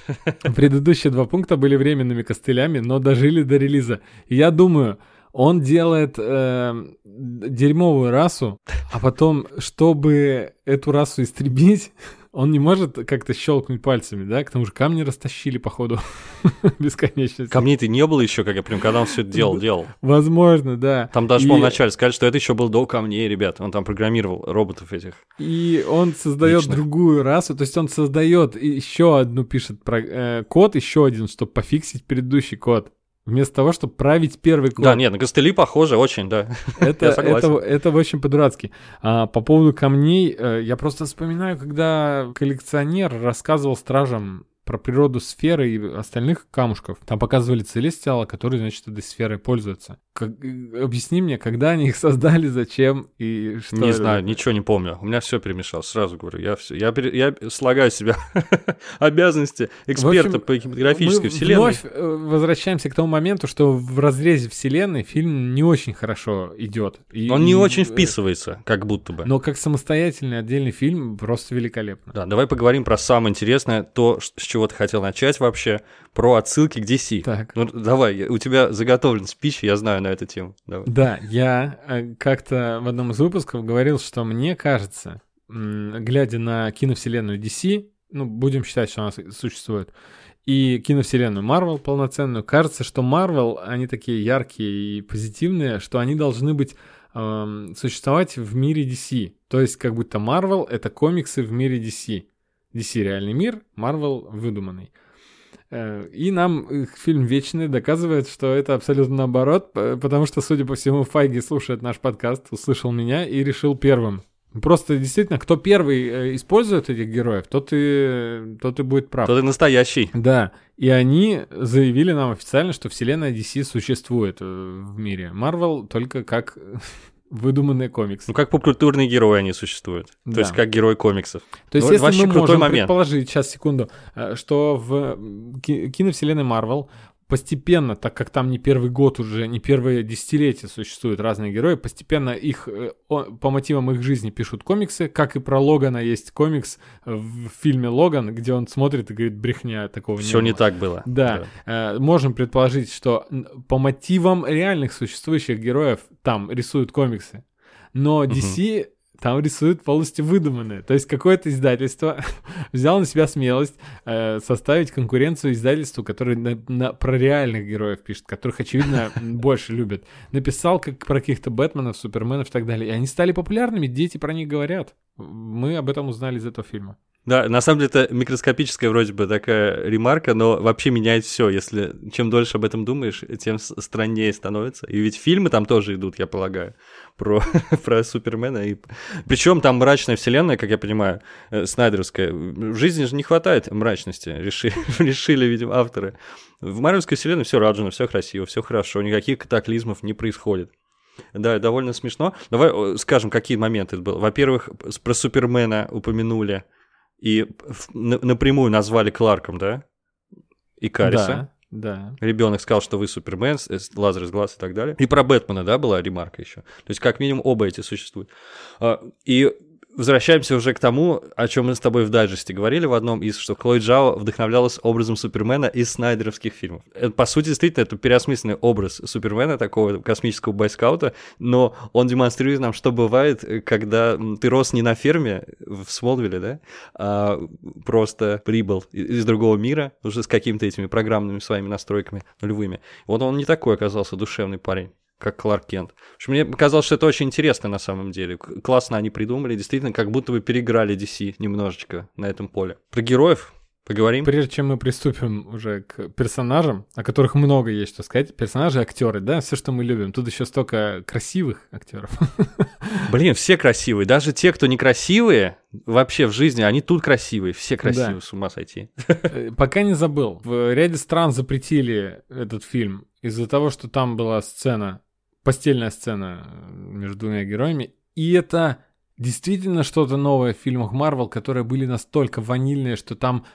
Speaker 1: Предыдущие два пункта были временными костылями, но дожили до релиза. Я думаю, Он делает э, дерьмовую расу, а потом, чтобы эту расу истребить, он не может как-то щелкнуть пальцами, да? К тому же камни растащили, походу, бесконечно.
Speaker 2: Камней-то не было еще, как я прям, когда он все это делал, делал.
Speaker 1: Возможно, да.
Speaker 2: Там даже, и... по вначале сказали, что это еще был до камней, ребят. Он там программировал роботов этих.
Speaker 1: И он создает личных. другую расу, то есть он создает еще одну, пишет про, э, код, еще один, чтобы пофиксить предыдущий код. Вместо того, чтобы править первый код.
Speaker 2: Да, нет, на костыли похоже очень, да.
Speaker 1: Это, это, это очень по-дурацки. А, по поводу камней, э, я просто вспоминаю, когда коллекционер рассказывал стражам про природу сферы и остальных камушков. Там показывали целестиала, которые, значит, этой сферой пользуются. Как, э, объясни мне, когда они их создали, зачем и что?
Speaker 2: Не знаю, ничего не помню. У меня все перемешалось, сразу говорю. Я, все, я, я слагаю себя обязанности эксперта общем, по кинематографической вселенной.
Speaker 1: вновь э, возвращаемся к тому моменту, что в разрезе вселенной фильм не очень хорошо идет.
Speaker 2: И, Он не и, очень вписывается, как будто бы.
Speaker 1: Но как самостоятельный отдельный фильм просто великолепно.
Speaker 2: Да, давай поговорим про самое интересное, то, с чего ты хотел начать вообще, про отсылки к DC. Так. Ну давай, у тебя заготовлен спич, я знаю на эту тему. Давай.
Speaker 1: Да, я э, как-то в одном из выпусков говорил, что мне кажется, глядя на киновселенную DC, ну, будем считать, что она существует, и киновселенную Marvel полноценную, кажется, что Marvel, они такие яркие и позитивные, что они должны быть эм, существовать в мире DC. То есть как будто Marvel — это комиксы в мире DC. DC реальный мир, Marvel выдуманный. Э, и нам фильм «Вечный» доказывает, что это абсолютно наоборот, потому что, судя по всему, Файги слушает наш подкаст, услышал меня и решил первым. Просто действительно, кто первый э, использует этих героев, тот и, тот и будет прав.
Speaker 2: Тот и настоящий.
Speaker 1: Да, и они заявили нам официально, что вселенная DC существует э, в мире. Марвел только как выдуманные комиксы.
Speaker 2: Ну, как попкультурные герои они существуют. Да. То есть, как герой комиксов.
Speaker 1: То есть, ну, если мы можем момент. предположить, сейчас, секунду, э, что в киновселенной Марвел постепенно, так как там не первый год уже, не первое десятилетие существуют разные герои, постепенно их э, по мотивам их жизни пишут комиксы, как и про Логана есть комикс в фильме Логан, где он смотрит и говорит брехня такого
Speaker 2: Все
Speaker 1: не,
Speaker 2: не так было.
Speaker 1: Да, да. Э, можем предположить, что по мотивам реальных существующих героев там рисуют комиксы, но DC угу там рисуют полностью выдуманные. То есть какое-то издательство взяло на себя смелость э, составить конкуренцию издательству, которое на, на, про реальных героев пишет, которых, очевидно, больше любят. Написал как про каких-то Бэтменов, Суперменов и так далее. И они стали популярными, дети про них говорят. Мы об этом узнали из этого фильма.
Speaker 2: Да, на самом деле это микроскопическая вроде бы такая ремарка, но вообще меняет все. Если чем дольше об этом думаешь, тем страннее становится. И ведь фильмы там тоже идут, я полагаю, про, про Супермена. И... Причем там мрачная вселенная, как я понимаю, э, снайдеровская. В жизни же не хватает мрачности, решили, решили видимо, авторы. В Марвелской вселенной все раджено, все красиво, все хорошо, никаких катаклизмов не происходит. Да, довольно смешно. Давай скажем, какие моменты это было. Во-первых, про Супермена упомянули и напрямую назвали Кларком, да? И Кариса.
Speaker 1: Да, да.
Speaker 2: Ребенок сказал, что вы Супермен, лазер из глаз и так далее. И про Бэтмена, да, была ремарка еще. То есть, как минимум, оба эти существуют. А, и возвращаемся уже к тому, о чем мы с тобой в дайджесте говорили в одном из, что Хлои Джао вдохновлялась образом Супермена из снайдеровских фильмов. Это, по сути, действительно, это переосмысленный образ Супермена, такого космического бойскаута, но он демонстрирует нам, что бывает, когда ты рос не на ферме в Смолвиле, да, а просто прибыл из другого мира, уже с какими-то этими программными своими настройками нулевыми. Вот он не такой оказался душевный парень как Кларк Кент. В общем, мне показалось, что это очень интересно на самом деле. Классно они придумали, действительно, как будто бы переиграли DC немножечко на этом поле. Про героев Поговорим.
Speaker 1: Прежде чем мы приступим уже к персонажам, о которых много есть что сказать, персонажи, актеры, да, все, что мы любим. Тут еще столько красивых актеров.
Speaker 2: Блин, все красивые. Даже те, кто некрасивые, вообще в жизни, они тут красивые. Все красивые, да. с ума сойти.
Speaker 1: Э, пока не забыл. В ряде стран запретили этот фильм из-за того, что там была сцена постельная сцена между двумя героями. И это действительно что-то новое в фильмах Марвел, которые были настолько ванильные, что там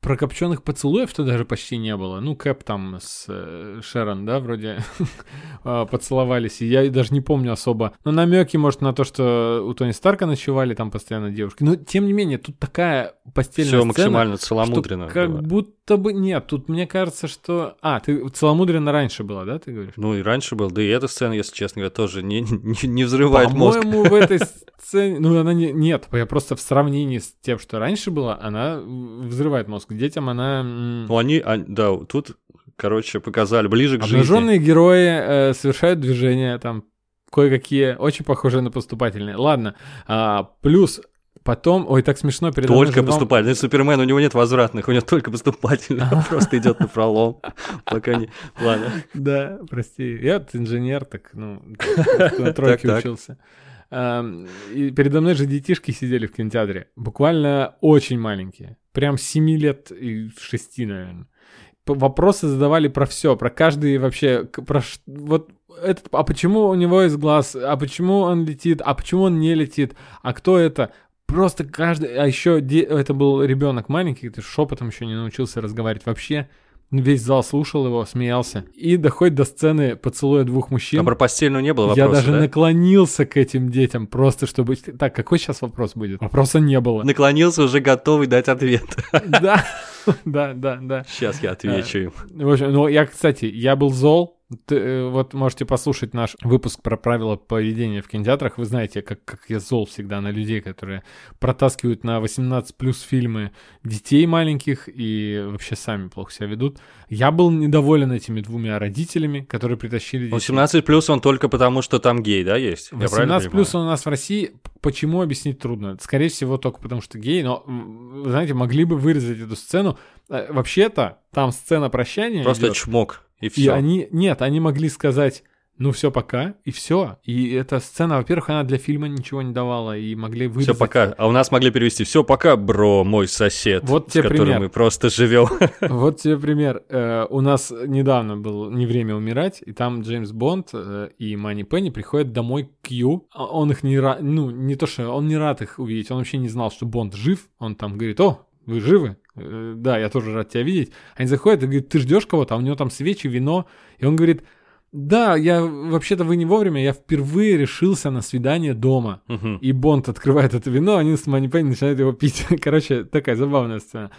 Speaker 1: прокопченных поцелуев-то даже почти не было. Ну, Кэп там с э, Шерон, да, вроде а, поцеловались. И я даже не помню особо. Но намеки, может, на то, что у Тони Старка ночевали там постоянно девушки. Но, тем не менее, тут такая постельная
Speaker 2: Все
Speaker 1: сцена,
Speaker 2: максимально целомудренно.
Speaker 1: что как
Speaker 2: было.
Speaker 1: будто бы... Нет, тут мне кажется, что... А, ты целомудренно раньше была, да, ты говоришь?
Speaker 2: Ну и раньше был, да и эта сцена, если честно говоря, тоже не, не, не взрывает мозг.
Speaker 1: По-моему, в этой сцене... Ну, она не... Нет, я просто в сравнении с тем, что раньше было, она взрывает мозг. Детям она...
Speaker 2: Ну они, а, да, тут, короче, показали ближе к жизни.
Speaker 1: Обнаженные герои э, совершают движения там кое-какие, очень похожие на поступательные. Ладно, а, плюс потом, ой, так смешно передо мной
Speaker 2: Только
Speaker 1: же вам-
Speaker 2: поступательный. Супермен, у него нет возвратных, у него только поступательный. Он просто идет на пролом. Пока не... Ладно.
Speaker 1: Да, прости, я инженер, так, ну, на тройке учился. И передо мной же детишки сидели в кинотеатре, буквально очень маленькие, прям 7 лет и 6, наверное. Вопросы задавали про все, про каждый вообще, про вот этот, а почему у него из глаз, а почему он летит, а почему он не летит, а кто это? Просто каждый, а еще это был ребенок маленький, ты шепотом еще не научился разговаривать вообще. Весь зал слушал его, смеялся. И доходит до сцены поцелуя двух мужчин.
Speaker 2: А про постельную не было
Speaker 1: Я
Speaker 2: вопроса,
Speaker 1: даже
Speaker 2: да?
Speaker 1: наклонился к этим детям, просто чтобы... Так, какой сейчас вопрос будет? Вопроса не было.
Speaker 2: Наклонился, уже готовый дать ответ.
Speaker 1: Да, да, да, да.
Speaker 2: Сейчас я отвечу им.
Speaker 1: В общем, ну, я, кстати, я был зол. Ты, э, вот можете послушать наш выпуск про правила поведения в кинотеатрах. Вы знаете, как, как я зол всегда на людей, которые протаскивают на 18 плюс фильмы детей маленьких и вообще сами плохо себя ведут. Я был недоволен этими двумя родителями, которые притащили детей.
Speaker 2: 18 плюс он только потому, что там гей, да, есть? Я правильно
Speaker 1: 18 плюс
Speaker 2: понимаю?
Speaker 1: у нас в России. Почему объяснить трудно? Скорее всего, только потому что гей, но, знаете, могли бы вырезать эту сцену. Э, Вообще-то, там сцена прощания
Speaker 2: Просто
Speaker 1: идёт,
Speaker 2: чмок, и
Speaker 1: и
Speaker 2: все.
Speaker 1: они... Нет, они могли сказать, ну все, пока, и все. И эта сцена, во-первых, она для фильма ничего не давала, и могли вырезать...
Speaker 2: Все пока. А у нас могли перевести все пока, бро, мой сосед.
Speaker 1: Вот
Speaker 2: с
Speaker 1: тебе
Speaker 2: которым
Speaker 1: пример.
Speaker 2: мы просто живем.
Speaker 1: Вот тебе пример. Э, У нас недавно был «Не время умирать», и там Джеймс Бонд э, и Мани Пенни приходят домой к Q. А Он их не рад... Ну, не то, что он не рад их увидеть, он вообще не знал, что Бонд жив. Он там говорит, о, вы живы? Э, Да, я тоже рад тебя видеть. Они заходят и говорят, ты ждешь кого-то, а у него там свечи, вино. И он говорит, да, я вообще-то вы не вовремя, я впервые решился на свидание дома.
Speaker 2: Мгм.
Speaker 1: И Бонд открывает это вино, они с Мани Пенни начинают его пить. Короче, такая забавная сцена.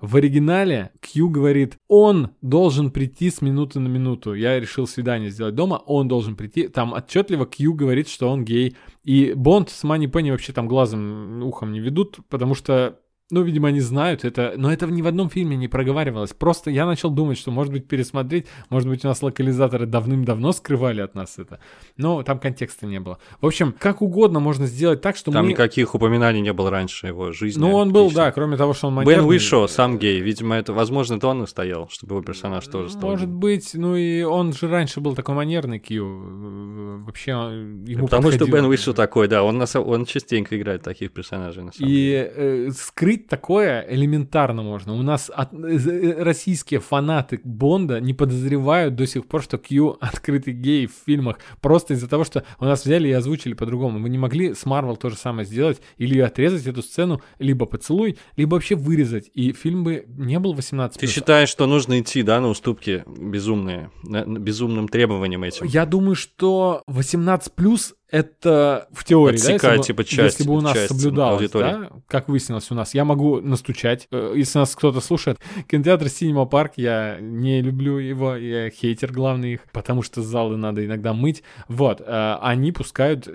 Speaker 1: В оригинале Кью говорит, он должен прийти с минуты на минуту. Я решил свидание сделать дома, он должен прийти. Там отчетливо Кью говорит, что он гей. И Бонд с Мани Пенни вообще там глазом, ухом не ведут, потому что ну, видимо, они знают это, но это ни в одном фильме не проговаривалось. Просто я начал думать, что, может быть, пересмотреть, может быть, у нас локализаторы давным-давно скрывали от нас это. Но там контекста не было. В общем, как угодно можно сделать так, что
Speaker 2: Там
Speaker 1: мы...
Speaker 2: никаких упоминаний не было раньше его жизни.
Speaker 1: Ну, он был,
Speaker 2: Лично.
Speaker 1: да, кроме того, что он
Speaker 2: Бен
Speaker 1: манерный.
Speaker 2: Уишо, сам гей. Видимо, это, возможно, это он настоял, чтобы его персонаж тоже стал.
Speaker 1: Может быть, ну и он же раньше был такой манерный Кью. Э, Вообще, ему
Speaker 2: Потому что
Speaker 1: подходило.
Speaker 2: Бен Уишо такой, да, он, на са- он частенько играет таких персонажей, на самом
Speaker 1: И
Speaker 2: деле.
Speaker 1: э, скрыть такое элементарно можно. У нас от- э, российские фанаты Бонда не подозревают до сих пор, что Кью открытый гей в фильмах. Просто из-за того, что у нас взяли и озвучили по-другому. Мы не могли с Марвел то же самое сделать. Или отрезать эту сцену, либо поцелуй, либо вообще вырезать. И фильм бы не был 18+.
Speaker 2: Ты считаешь, что нужно идти, да, на уступки безумные, на- на безумным требованиям этим?
Speaker 1: Я думаю, что 18 плюс это в теории, да,
Speaker 2: Отсекает,
Speaker 1: если, бы-
Speaker 2: типа, часть-
Speaker 1: если бы у нас
Speaker 2: часть
Speaker 1: соблюдалось,
Speaker 2: аудитории.
Speaker 1: да, как выяснилось у нас, я могу настучать, Э, если нас кто-то слушает. Кинотеатр Cinema Park, я не люблю его, я хейтер главный их, потому что залы надо иногда мыть. Вот, э, они пускают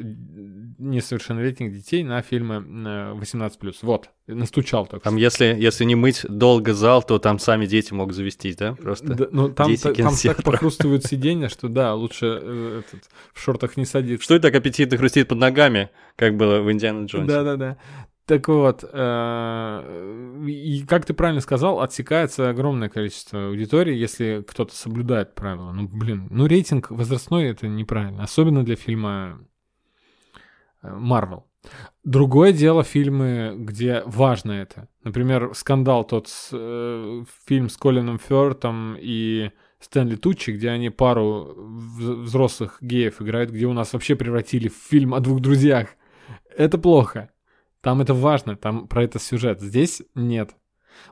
Speaker 1: несовершеннолетних детей на фильмы э, 18+. Вот, настучал только.
Speaker 2: Там, если, если не мыть долго зал, то там сами дети могут завестись, да? Просто.
Speaker 1: Да, ну, там,
Speaker 2: дети
Speaker 1: та- там так похрустывают сиденья, что да, лучше э, этот, в шортах не садиться.
Speaker 2: Что это так аппетитно хрустит под ногами, как было в Индиана Джонсе?
Speaker 1: Да-да-да. Так вот, э, и как ты правильно сказал, отсекается огромное количество аудитории, если кто-то соблюдает правила. Ну, блин, ну рейтинг возрастной это неправильно, особенно для фильма Марвел. Другое дело фильмы, где важно это. Например, скандал тот с, э, фильм с Колином Фёртом и Стэнли Тучи, где они пару вз- взрослых геев играют, где у нас вообще превратили в фильм о двух друзьях. Это плохо. Там это важно, там про это сюжет. Здесь нет.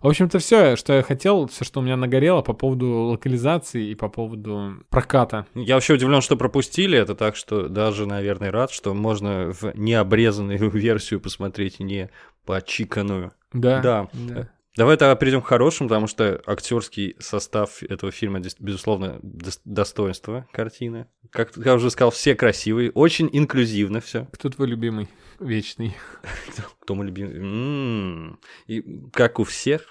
Speaker 1: В общем-то, все, что я хотел, все, что у меня нагорело по поводу локализации и по поводу проката.
Speaker 2: Я вообще удивлен, что пропустили это, так что даже, наверное, рад, что можно в необрезанную версию посмотреть, не почиканную.
Speaker 1: Да.
Speaker 2: Да.
Speaker 1: да.
Speaker 2: Давай тогда перейдем к хорошему, потому что актерский состав этого фильма, безусловно, достоинство картины. Как я уже сказал, все красивые, очень инклюзивно все.
Speaker 1: Кто твой любимый вечный?
Speaker 2: Кто мой любимый? И как у всех,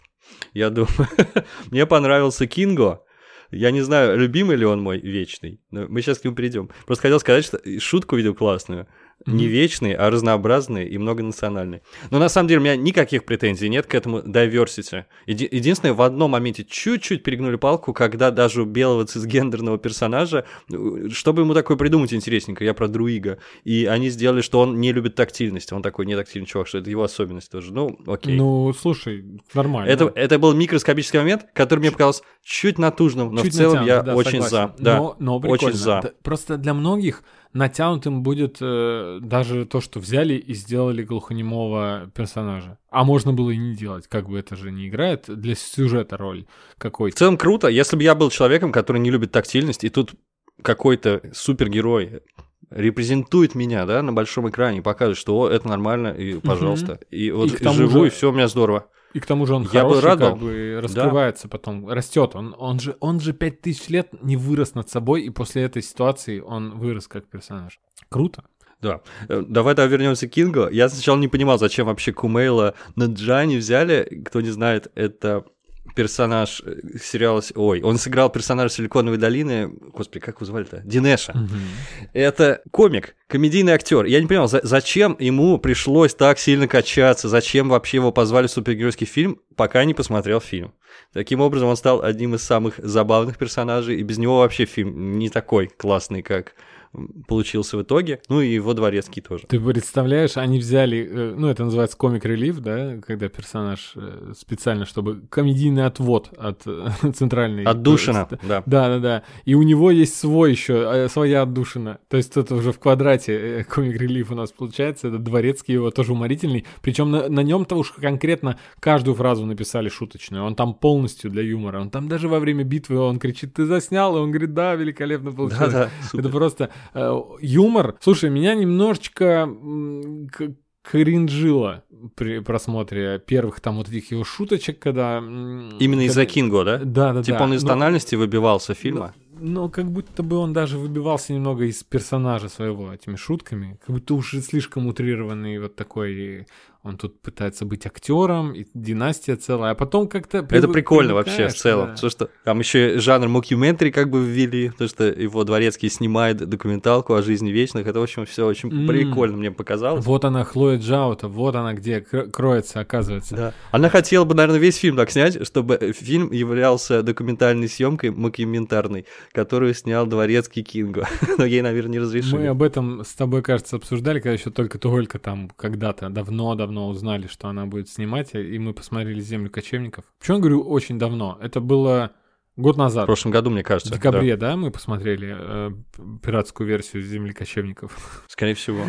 Speaker 2: я думаю, мне понравился Кинго. Я не знаю, любимый ли он мой вечный, но мы сейчас к нему придем. Просто хотел сказать, что шутку видел классную не вечный, а разнообразный и многонациональный. Но на самом деле у меня никаких претензий нет к этому diversity. Еди- единственное, в одном моменте чуть-чуть перегнули палку, когда даже у белого цисгендерного персонажа, э, чтобы ему такое придумать интересненько, я про Друига, и они сделали, что он не любит тактильность, он такой не тактильный чувак, что это его особенность тоже. Ну, окей.
Speaker 1: Ну, слушай, нормально.
Speaker 2: Это, это был микроскопический момент, который мне показался чуть натужным, но
Speaker 1: чуть
Speaker 2: в целом
Speaker 1: натянут,
Speaker 2: я
Speaker 1: да,
Speaker 2: очень
Speaker 1: согласен.
Speaker 2: за. Да,
Speaker 1: но, но
Speaker 2: очень
Speaker 1: прикольно.
Speaker 2: за.
Speaker 1: Д- Просто для многих натянутым будет э, даже то, что взяли и сделали глухонемого персонажа. А можно было и не делать, как бы это же не играет для сюжета роль
Speaker 2: В
Speaker 1: какой-то.
Speaker 2: целом круто, если бы я был человеком, который не любит тактильность, и тут какой-то супергерой репрезентует меня, да, на большом экране, показывает, что о, это нормально, и пожалуйста. И вот
Speaker 1: тому
Speaker 2: живу,
Speaker 1: же-
Speaker 2: и все у меня здорово.
Speaker 1: И к тому же он
Speaker 2: Я бы
Speaker 1: хороший,
Speaker 2: рад
Speaker 1: как
Speaker 2: был.
Speaker 1: бы раскрывается потом, растет. Он, он же, он же пять тысяч лет не вырос над собой, и после этой ситуации он вырос как персонаж. Круто.
Speaker 2: Да. Э, Давай тогда вернемся к Кингу. Я сначала не понимал, зачем вообще Кумейла Наджани взяли. Кто не знает, это персонаж э, сериала... Ой, он сыграл персонажа Силиконовой долины. Господи, как его звали-то? Динеша. Это комик, комедийный актер. Я не понимал, за- зачем ему пришлось так сильно качаться, зачем вообще его позвали в супергеройский фильм, пока не посмотрел фильм. Таким образом, он стал одним из самых забавных персонажей, и без него вообще фильм не такой классный, как получился в итоге. Ну и его дворецкий тоже.
Speaker 1: Ты представляешь, они взяли, э, ну это называется комик релив, да, когда персонаж э, специально, чтобы комедийный отвод от э, центральной.
Speaker 2: Отдушина, да.
Speaker 1: Да, да, да. И у него есть свой еще, своя отдушина. То есть это уже в квадрате комик релив у нас получается. Это дворецкий его тоже уморительный. Причем на, на нем-то уж конкретно каждую фразу написали шуточную. Он там полностью для юмора. Он там даже во время битвы он кричит, ты заснял? И он говорит, да, великолепно получилось.
Speaker 2: Да-да, супер.
Speaker 1: Это просто э, юмор. Слушай, меня немножечко кринжило при просмотре первых там вот этих его шуточек, когда...
Speaker 2: Именно из-за
Speaker 1: когда-
Speaker 2: Кинго, да?
Speaker 1: Да, да,
Speaker 2: Типа
Speaker 1: да.
Speaker 2: он из
Speaker 1: Но-
Speaker 2: тональности выбивался фильма.
Speaker 1: но как будто бы он даже выбивался немного из персонажа своего этими шутками. Как будто уж слишком утрированный вот такой... Он тут пытается быть актером, и династия целая. А потом как-то...
Speaker 2: Это
Speaker 1: привы-
Speaker 2: прикольно вообще в целом.
Speaker 1: да.
Speaker 2: Потому что там еще жанр мокьюментари как бы ввели, то что его дворецкий снимает документалку о жизни вечных. Это, в общем, все очень
Speaker 1: М.
Speaker 2: прикольно мне показалось.
Speaker 1: Вот она, Хлоя Джаута, вот она где кр- кроется, оказывается.
Speaker 2: Да. Она хотела бы, наверное, весь фильм так снять, чтобы фильм являлся документальной съемкой мокюментарной, которую снял дворецкий Кинго. Но ей, наверное, не
Speaker 1: Мы
Speaker 2: разрешили.
Speaker 1: об этом с тобой, кажется, обсуждали, когда еще только-только там когда-то давно-давно узнали, что она будет снимать, и мы посмотрели «Землю кочевников». Почему я говорю очень давно? Это было год
Speaker 2: В
Speaker 1: назад.
Speaker 2: прошлом году, мне
Speaker 1: В
Speaker 2: кажется. да.
Speaker 1: декабре, да, мы посмотрели э, пиратскую версию «Земли кочевников».
Speaker 2: Скорее всего.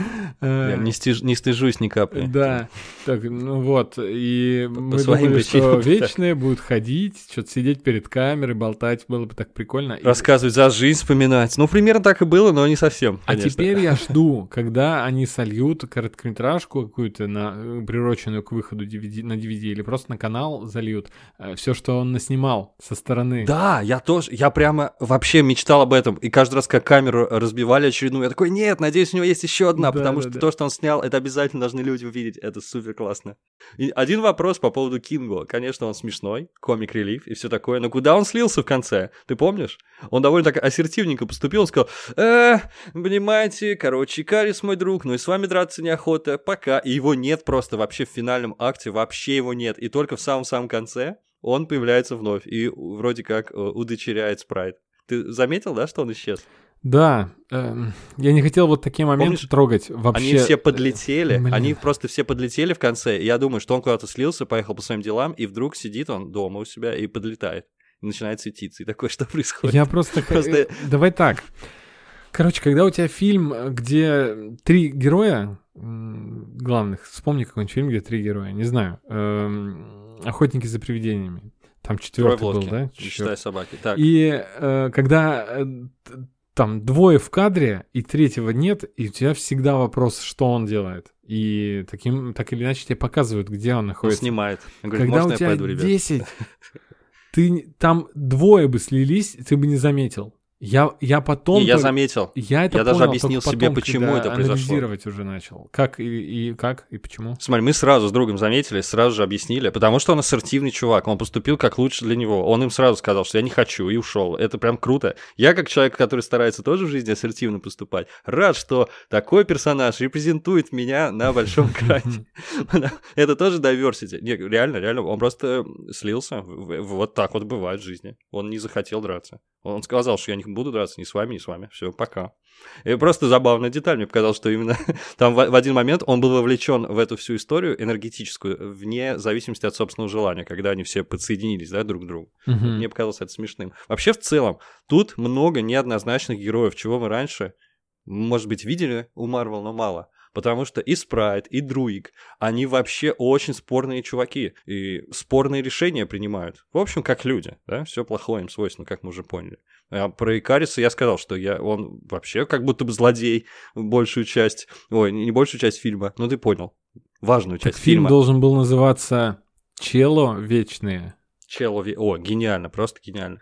Speaker 1: Э,
Speaker 2: Я не, стиж- не стыжусь ни капли.
Speaker 1: Да, так, ну вот, и мы
Speaker 2: своим
Speaker 1: думали, что
Speaker 2: да.
Speaker 1: вечные будут ходить, что-то сидеть перед камерой, болтать, было бы так прикольно.
Speaker 2: Рассказывать за жизнь, вспоминать. Ну, примерно так и было, но не совсем.
Speaker 1: А теперь я жду, когда они сольют короткометражку какую-то, на, э, приуроченную к выходу DVD, на DVD, или просто на канал зальют все, что он наснимал со стороны.
Speaker 2: Да, я тоже, я прямо вообще мечтал об этом. И каждый раз, как камеру разбивали очередную, я такой, нет, надеюсь, у него есть еще одна,
Speaker 1: Да,
Speaker 2: потому
Speaker 1: да,
Speaker 2: что
Speaker 1: да.
Speaker 2: то, что он снял, это обязательно должны люди увидеть. Это супер классно. И один вопрос по поводу Кинго. Конечно, он смешной, комик-релив и все такое, но куда он слился в конце? Ты помнишь? Он довольно так ассертивненько поступил, он сказал, э, понимаете, короче, Карис мой друг, ну и с вами драться неохота, пока. И его нет просто вообще в финальном акте, вообще его нет. И только в самом-самом конце он появляется вновь и вроде как э, удочеряет спрайт. Ты заметил, да, что он исчез?
Speaker 1: Да, эм, я не хотел вот такие моменты
Speaker 2: Помнишь,
Speaker 1: трогать вообще.
Speaker 2: Они все подлетели,
Speaker 1: Блин.
Speaker 2: они просто все подлетели в конце. и Я думаю, что он куда-то слился, поехал по своим делам, и вдруг сидит он дома у себя и подлетает. И начинает светиться. И такое, что происходит?
Speaker 1: Я просто...
Speaker 2: Просто-
Speaker 1: э, Давай так. Короче, когда у тебя фильм, э, где три героя главных, вспомни какой-нибудь фильм, где три героя, не знаю. эм, «Охотники за привидениями». Там четвертый был, да?
Speaker 2: не
Speaker 1: Чёрт.
Speaker 2: считая собаки. Так,
Speaker 1: И э, когда э, там двое в кадре, и третьего нет, и у тебя всегда вопрос, что он делает. И таким, так или иначе тебе показывают, где он
Speaker 2: он
Speaker 1: находится.
Speaker 2: снимает. Он говорит,
Speaker 1: Когда у
Speaker 2: я
Speaker 1: тебя
Speaker 2: пойду, ребят?
Speaker 1: 10, ты там двое бы слились, ты бы не заметил. Я, я потом...
Speaker 2: Не, я заметил.
Speaker 1: я это
Speaker 2: я даже
Speaker 1: понял
Speaker 2: объяснил
Speaker 1: только
Speaker 2: себе,
Speaker 1: потом,
Speaker 2: почему это произошло.
Speaker 1: анализировать уже начал. Как и, и как и почему.
Speaker 2: Смотри, мы сразу с другом заметили, сразу же объяснили, потому что он ассертивный чувак, он поступил как лучше для него. Он им сразу сказал, что я не хочу, и ушел. Это прям круто. Я, как человек, который старается тоже в жизни ассертивно поступать, рад, что такой персонаж репрезентует меня на большом экране. Это тоже diversity. Не, реально, реально, он просто слился. Вот так вот бывает в жизни. Он не захотел драться. Он сказал, что я не буду драться ни с вами, ни с вами. Все, пока. И просто забавная деталь. Мне показалось, что именно там в, в один момент он был вовлечен в эту всю историю энергетическую, вне зависимости от собственного желания, когда они все подсоединились да, друг к другу.
Speaker 1: Мгм.
Speaker 2: Мне показалось это смешным. Вообще, в целом, тут много неоднозначных героев, чего мы раньше, может быть, видели у Марвел, но мало. Потому что и Спрайт, и Друик, они вообще очень спорные чуваки. И спорные решения принимают. В общем, как люди. Да? Все плохое им свойственно, как мы уже поняли. А про Икариса я сказал, что я, он вообще как будто бы злодей большую часть. Ой, не большую часть фильма, но ты понял. Важную
Speaker 1: Так
Speaker 2: часть
Speaker 1: фильм
Speaker 2: фильма.
Speaker 1: должен был называться «Чело вечные».
Speaker 2: Человек. О, гениально, просто гениально.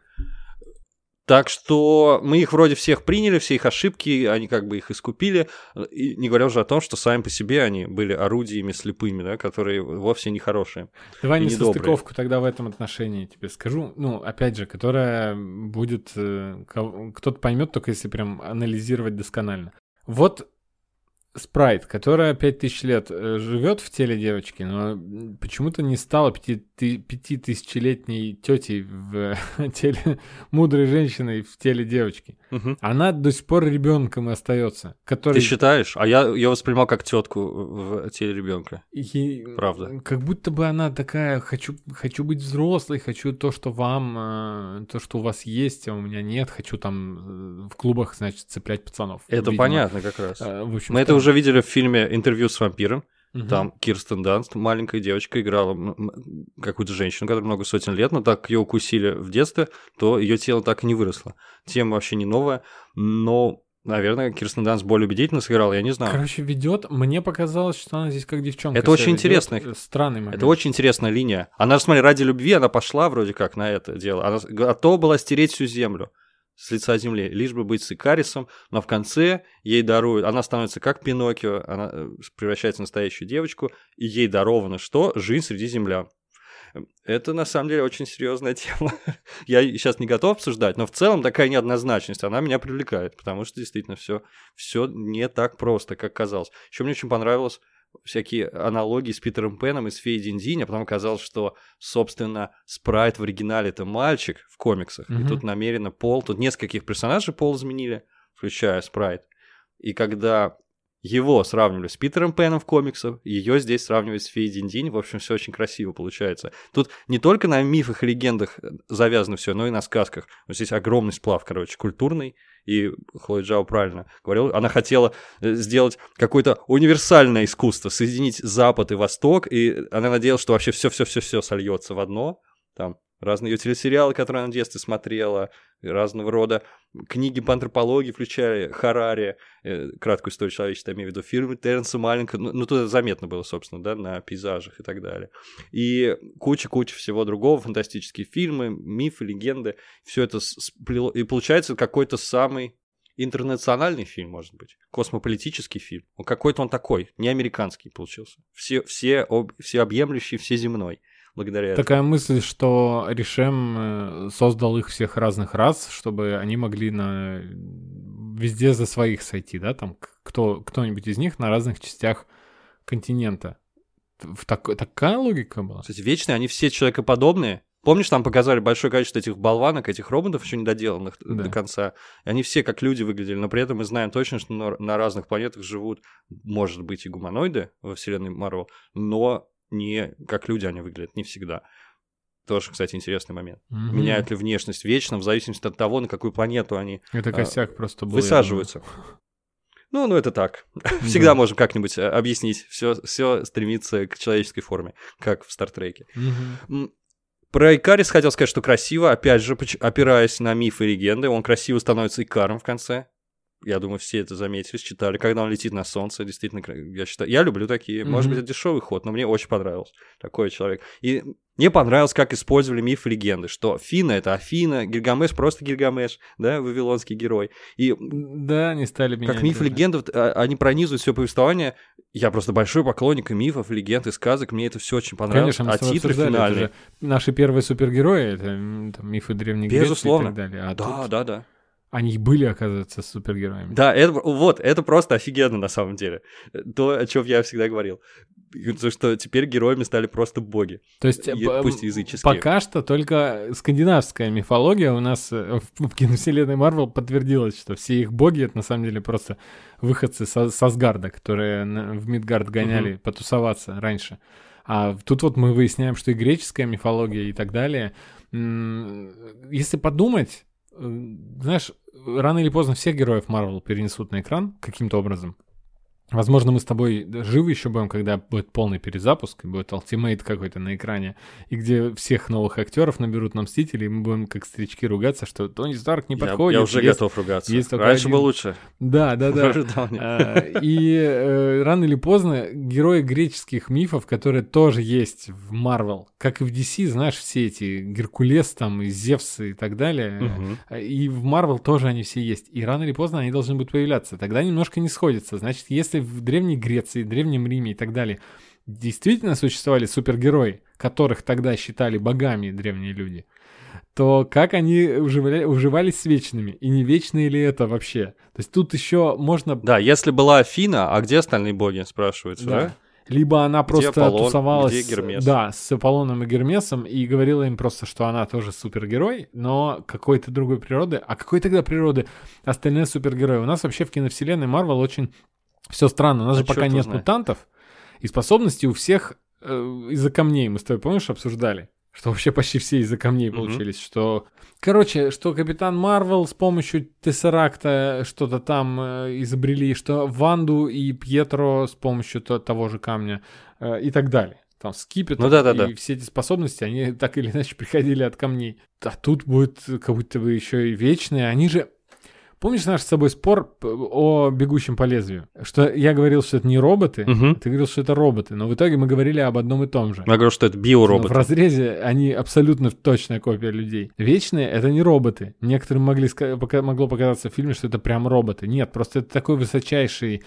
Speaker 2: Так что мы их вроде всех приняли, все их ошибки, они как бы их искупили. И не говоря уже о том, что сами по себе они были орудиями слепыми, да, которые вовсе не хорошие.
Speaker 1: Давай не состыковку тогда в этом отношении тебе скажу. Ну, опять же, которая будет... э, Кто-то поймет, только если прям анализировать досконально. Вот спрайт, которая 5000 лет э, живет в теле девочки, но почему-то не стала пяти- ты- пятитысячелетней тетей в э, теле мудрой женщины в теле девочки.
Speaker 2: Мгм.
Speaker 1: Она до сих пор ребенком и остается, который...
Speaker 2: Ты считаешь? А я ее воспринимал как тетку в теле ребенка.
Speaker 1: Ей-
Speaker 2: Правда.
Speaker 1: Как будто бы она такая, хочу, хочу быть взрослой, хочу то, что вам, э, то, что у вас есть, а у меня нет, хочу там в клубах, значит, цеплять пацанов.
Speaker 2: Это
Speaker 1: видимо.
Speaker 2: понятно как раз.
Speaker 1: В общем,
Speaker 2: Мы это
Speaker 1: там-
Speaker 2: уже видели в фильме «Интервью с вампиром».
Speaker 1: Мгм.
Speaker 2: Там Кирстен Данст, маленькая девочка, играла какую-то женщину, которая много сотен лет, но так ее укусили в детстве, то ее тело так и не выросло. Тема вообще не новая, но, наверное, Кирстен Данст более убедительно сыграла, я не знаю.
Speaker 1: Короче, ведет. Мне показалось, что она здесь как девчонка.
Speaker 2: Это очень интересно.
Speaker 1: Э, Странный момент.
Speaker 2: Это очень интересная линия. Она, смотри, ради любви она пошла вроде как на это дело. Она готова была стереть всю землю с лица земли, лишь бы быть с Икарисом, но в конце ей даруют, она становится как Пиноккио, она э, превращается в настоящую девочку, и ей даровано что? Жизнь среди землян. Это на самом деле очень серьезная тема. Я сейчас не готов обсуждать, но в целом такая неоднозначность, она меня привлекает, потому что действительно все, все не так просто, как казалось. Еще мне очень понравилось всякие аналогии с Питером Пеном и с Феей Динь а потом оказалось, что, собственно, Спрайт в оригинале это мальчик в комиксах,
Speaker 1: Мгм.
Speaker 2: и тут намеренно Пол, тут нескольких персонажей Пол изменили, включая Спрайт. И когда его сравнивали с Питером Пеном в комиксах, ее здесь сравнивают с Феей Динь В общем, все очень красиво получается. Тут не только на мифах и легендах завязано все, но и на сказках. Вот здесь огромный сплав, короче, культурный. И Хлоя Джао правильно говорил, она хотела э, сделать какое-то универсальное искусство, соединить Запад и Восток, и она надеялась, что вообще все-все-все-все сольется в одно. Там разные ее телесериалы, которые она в детстве смотрела, разного рода книги по антропологии, включая Харари, э, краткую историю человечества, я имею в виду, фильмы Терренса Маллинка, ну, ну, тут это заметно было, собственно, да, на пейзажах и так далее. И куча-куча всего другого, фантастические фильмы, мифы, легенды, все это сплело, и получается какой-то самый интернациональный фильм, может быть, космополитический фильм. Какой-то он такой, не американский получился. Все, все, об, всеобъемлющий, всеземной благодаря этому.
Speaker 1: Такая мысль, что Ришем э, создал их всех разных рас, чтобы они могли на везде за своих сойти, да, там кто кто-нибудь из них на разных частях континента. В так- такая логика была.
Speaker 2: Кстати, вечные, они все человекоподобные. Помнишь, там показали большое количество этих болванок, этих роботов еще недоделанных
Speaker 1: Да.
Speaker 2: до конца. И они все как люди выглядели, но при этом мы знаем точно, что на, на разных планетах живут, может быть, и гуманоиды во вселенной Марвел, но не как люди они выглядят, не всегда. Тоже, кстати, интересный момент.
Speaker 1: Мгм.
Speaker 2: Меняют ли внешность вечно в зависимости от того, на какую планету они
Speaker 1: Это
Speaker 2: а,
Speaker 1: косяк просто был.
Speaker 2: высаживаются. Ну, ну это так. Всегда да. можем как-нибудь э, объяснить. Все, все стремится к человеческой форме, как в Стартреке. Угу. Про Икарис хотел сказать, что красиво, опять же, опираясь на мифы и легенды, он красиво становится Икаром в конце. Я думаю, все это заметили, читали. Когда он летит на солнце, действительно, я считаю, я люблю такие. Mm-hmm. Может быть, это дешевый ход, но мне очень понравился такой человек. И мне понравилось, как использовали миф и легенды, что Фина это Афина, Гильгамеш просто Гильгамеш, да, вавилонский герой. И
Speaker 1: да, они стали
Speaker 2: менять. Как миф и легенды, а, они пронизывают все повествование. Я просто большой поклонник и мифов, легенд, и сказок, мне это все очень понравилось.
Speaker 1: Конечно, а титры финальные. Наши первые супергерои, это там, мифы древних
Speaker 2: Безусловно.
Speaker 1: и так далее. А
Speaker 2: да, тут... да, да.
Speaker 1: Они были, оказывается, супергероями.
Speaker 2: Да, это, вот, это просто офигенно на самом деле. То, о чем я всегда говорил. То, что теперь героями стали просто боги.
Speaker 1: То есть, пусть языческие. Пока что только скандинавская мифология у нас э, в, в киновселенной Марвел подтвердилась, что все их боги это на самом деле просто выходцы со, со Сгарда, которые в Мидгард гоняли угу. потусоваться раньше. А тут вот мы выясняем, что и греческая мифология и так далее. Если подумать, знаешь, рано или поздно всех героев Марвел перенесут на экран каким-то образом. Возможно, мы с тобой живы еще будем, когда будет полный перезапуск, и будет ультимейт какой-то на экране, и где всех новых актеров наберут на Мстители, и мы будем как старички ругаться, что Тони Старк не подходит.
Speaker 2: Я, я уже есть, готов ругаться. Есть Раньше один... было лучше.
Speaker 1: Да, да, да. А, и э, рано или поздно герои греческих мифов, которые тоже есть в Марвел, как и в DC, знаешь, все эти Геркулес там, и Зевс и так далее, и в Марвел тоже они все есть. И рано или поздно они должны будут появляться. Тогда немножко не сходится. Значит, если если в Древней Греции, Древнем Риме и так далее действительно существовали супергерои, которых тогда считали богами древние люди, то как они уживали, уживались с вечными? И не вечные ли это вообще? То есть тут еще можно...
Speaker 2: Да, если была Афина, а где остальные боги, спрашивается, да? да?
Speaker 1: Либо она просто где Аполлон, тусовалась где Гермес? Да, с Аполлоном и Гермесом и говорила им просто, что она тоже супергерой, но какой-то другой природы. А какой тогда природы остальные супергерои? У нас вообще в киновселенной Марвел очень все странно, у нас а же пока нет знает. мутантов, и способности у всех э, из-за камней. Мы с тобой, помнишь, обсуждали? Что вообще почти все из-за камней mm-hmm. получились. Что, короче, что Капитан Марвел с помощью Тессеракта что-то там э, изобрели, что Ванду и Пьетро с помощью то, того же камня э, и так далее. Там скипет ну, да, да, и да. все эти способности, они так или иначе приходили от камней. А тут будет как будто бы еще и вечные. Они же Помнишь наш с собой спор о бегущем по лезвию? Что я говорил, что это не роботы, угу. ты говорил, что это роботы, но в итоге мы говорили об одном и том же.
Speaker 2: Я говорю, что это биороботы.
Speaker 1: Но в разрезе они абсолютно точная копия людей. Вечные — это не роботы. Некоторым могли, могло показаться в фильме, что это прям роботы. Нет, просто это такой высочайший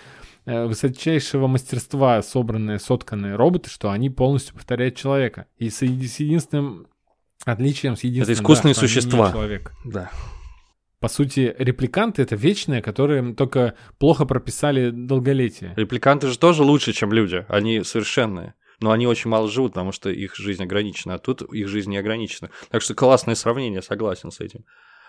Speaker 1: э, высочайшего мастерства собранные, сотканные роботы, что они полностью повторяют человека. И с, с единственным отличием, с единственным...
Speaker 2: Это искусственные да, существа.
Speaker 1: Человек.
Speaker 2: Да.
Speaker 1: По сути, репликанты — это вечные, которые только плохо прописали долголетие.
Speaker 2: Репликанты же тоже лучше, чем люди. Они совершенные. Но они очень мало живут, потому что их жизнь ограничена, а тут их жизнь не ограничена. Так что классное сравнение, согласен с этим.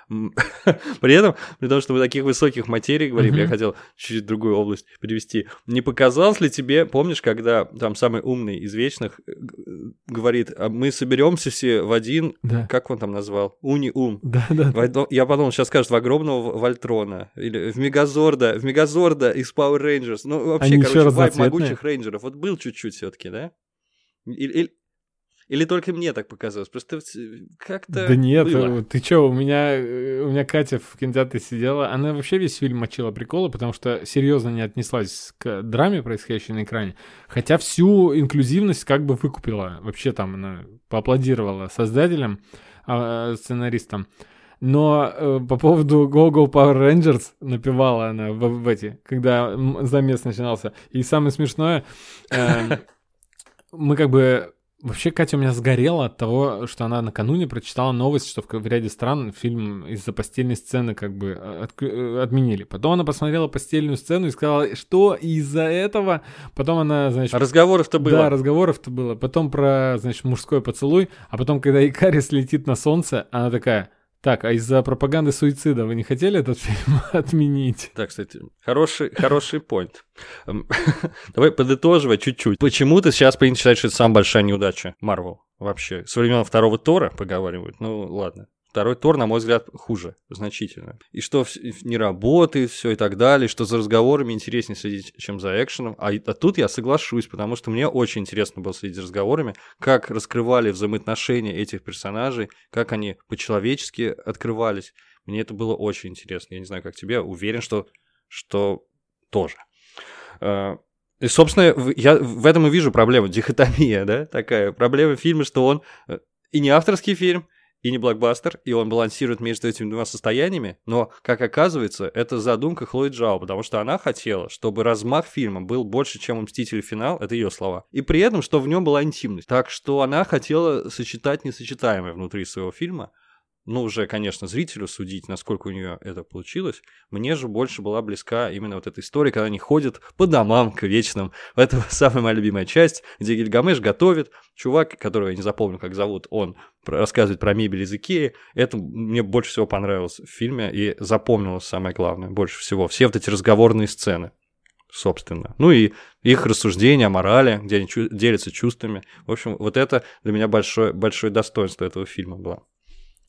Speaker 2: При этом, при том, что мы таких высоких материй говорим, я хотел чуть-чуть другую область перевести. Не показалось ли тебе, помнишь, когда там самый умный из вечных э, говорит, а мы соберемся все в один, как он там назвал? Уни-ум.
Speaker 1: Да, да.
Speaker 2: Я подумал, сейчас скажет в огромного Вольтрона или в Мегазорда, в Мегазорда из Power Rangers. Ну, вообще, короче, вайп могучих рейнджеров. Вот был чуть-чуть все-таки, да? Или, или только мне так показалось? Просто как-то
Speaker 1: Да нет,
Speaker 2: было.
Speaker 1: ты чё, у меня, э, у меня Катя в кинотеатре сидела, она вообще весь фильм мочила приколы, потому что серьезно не отнеслась к драме, происходящей на экране. Хотя всю инклюзивность как бы выкупила. Вообще там она поаплодировала создателям, а, сценаристам. Но э, по поводу Go Go Power Rangers напевала она в, в эти, когда замес начинался. И самое смешное, э, мы как бы Вообще, Катя у меня сгорела от того, что она накануне прочитала новость, что в ряде стран фильм из-за постельной сцены как бы э, от, э, отменили. Потом она посмотрела постельную сцену и сказала, что из-за этого... Потом она, значит...
Speaker 2: Разговоров-то было.
Speaker 1: Да, разговоров-то было. Потом про, значит, мужской поцелуй. А потом, когда Икарис летит на солнце, она такая... Так, а из-за пропаганды суицида вы не хотели этот фильм отменить?
Speaker 2: Так, кстати, хороший, хороший point. Эм, давай подытоживать чуть-чуть. Почему ты сейчас принято считать, что это самая большая неудача Марвел вообще? С времен второго Тора поговаривают? Ну, ладно. Второй Тор, на мой взгляд, хуже значительно. И что не работает все и так далее, что за разговорами интереснее следить, чем за экшеном. А, а тут я соглашусь, потому что мне очень интересно было следить за разговорами, как раскрывали взаимоотношения этих персонажей, как они по-человечески открывались. Мне это было очень интересно. Я не знаю, как тебе, уверен, что, что тоже. А, и, собственно, я в этом и вижу проблему, дихотомия, да, такая проблема фильма, что он э, и не авторский фильм, и не блокбастер, и он балансирует между этими двумя состояниями, но, как оказывается, это задумка Хлои Джао, потому что она хотела, чтобы размах фильма был больше, чем у «Мстителей. Финал», это ее слова, и при этом, что в нем была интимность. Так что она хотела сочетать несочетаемое внутри своего фильма, ну, уже, конечно, зрителю судить, насколько у нее это получилось. Мне же больше была близка именно вот эта история, когда они ходят по домам к вечным. Это самая моя любимая часть, где Гильгамеш готовит. Чувак, которого я не запомню, как зовут, он рассказывает про мебель из Икеи. Это мне больше всего понравилось в фильме и запомнилось самое главное, больше всего. Все вот эти разговорные сцены собственно. Ну и их рассуждения о морали, где они чу- делятся чувствами. В общем, вот это для меня большое, большое достоинство этого фильма было.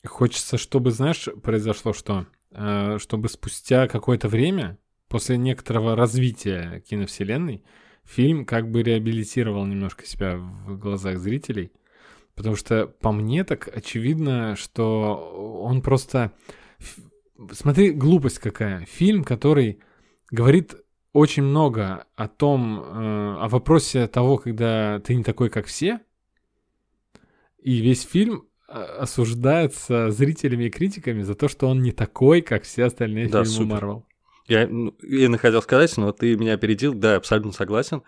Speaker 1: Хочется, чтобы, знаешь, произошло что? Э, чтобы спустя какое-то время, после некоторого развития киновселенной, фильм как бы реабилитировал немножко себя в глазах зрителей. Потому что по мне так очевидно, что он просто... Смотри, глупость какая. Фильм, который говорит очень много о том, э, о вопросе того, когда ты не такой, как все. И весь фильм осуждается зрителями и критиками за то, что он не такой, как все остальные да, фильмы Марвел.
Speaker 2: Я, ну, я хотел сказать, но ты меня опередил, да, абсолютно согласен.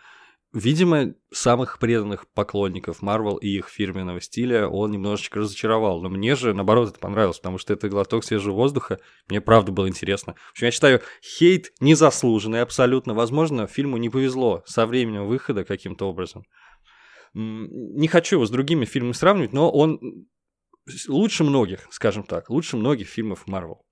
Speaker 2: Видимо, самых преданных поклонников Марвел и их фирменного стиля он немножечко разочаровал. Но мне же, наоборот, это понравилось, потому что это глоток свежего воздуха. Мне правда было интересно. В общем, я считаю, хейт незаслуженный абсолютно. Возможно, фильму не повезло со временем выхода каким-то образом. Не хочу его с другими фильмами сравнивать, но он лучше многих, скажем так, лучше многих фильмов Марвел.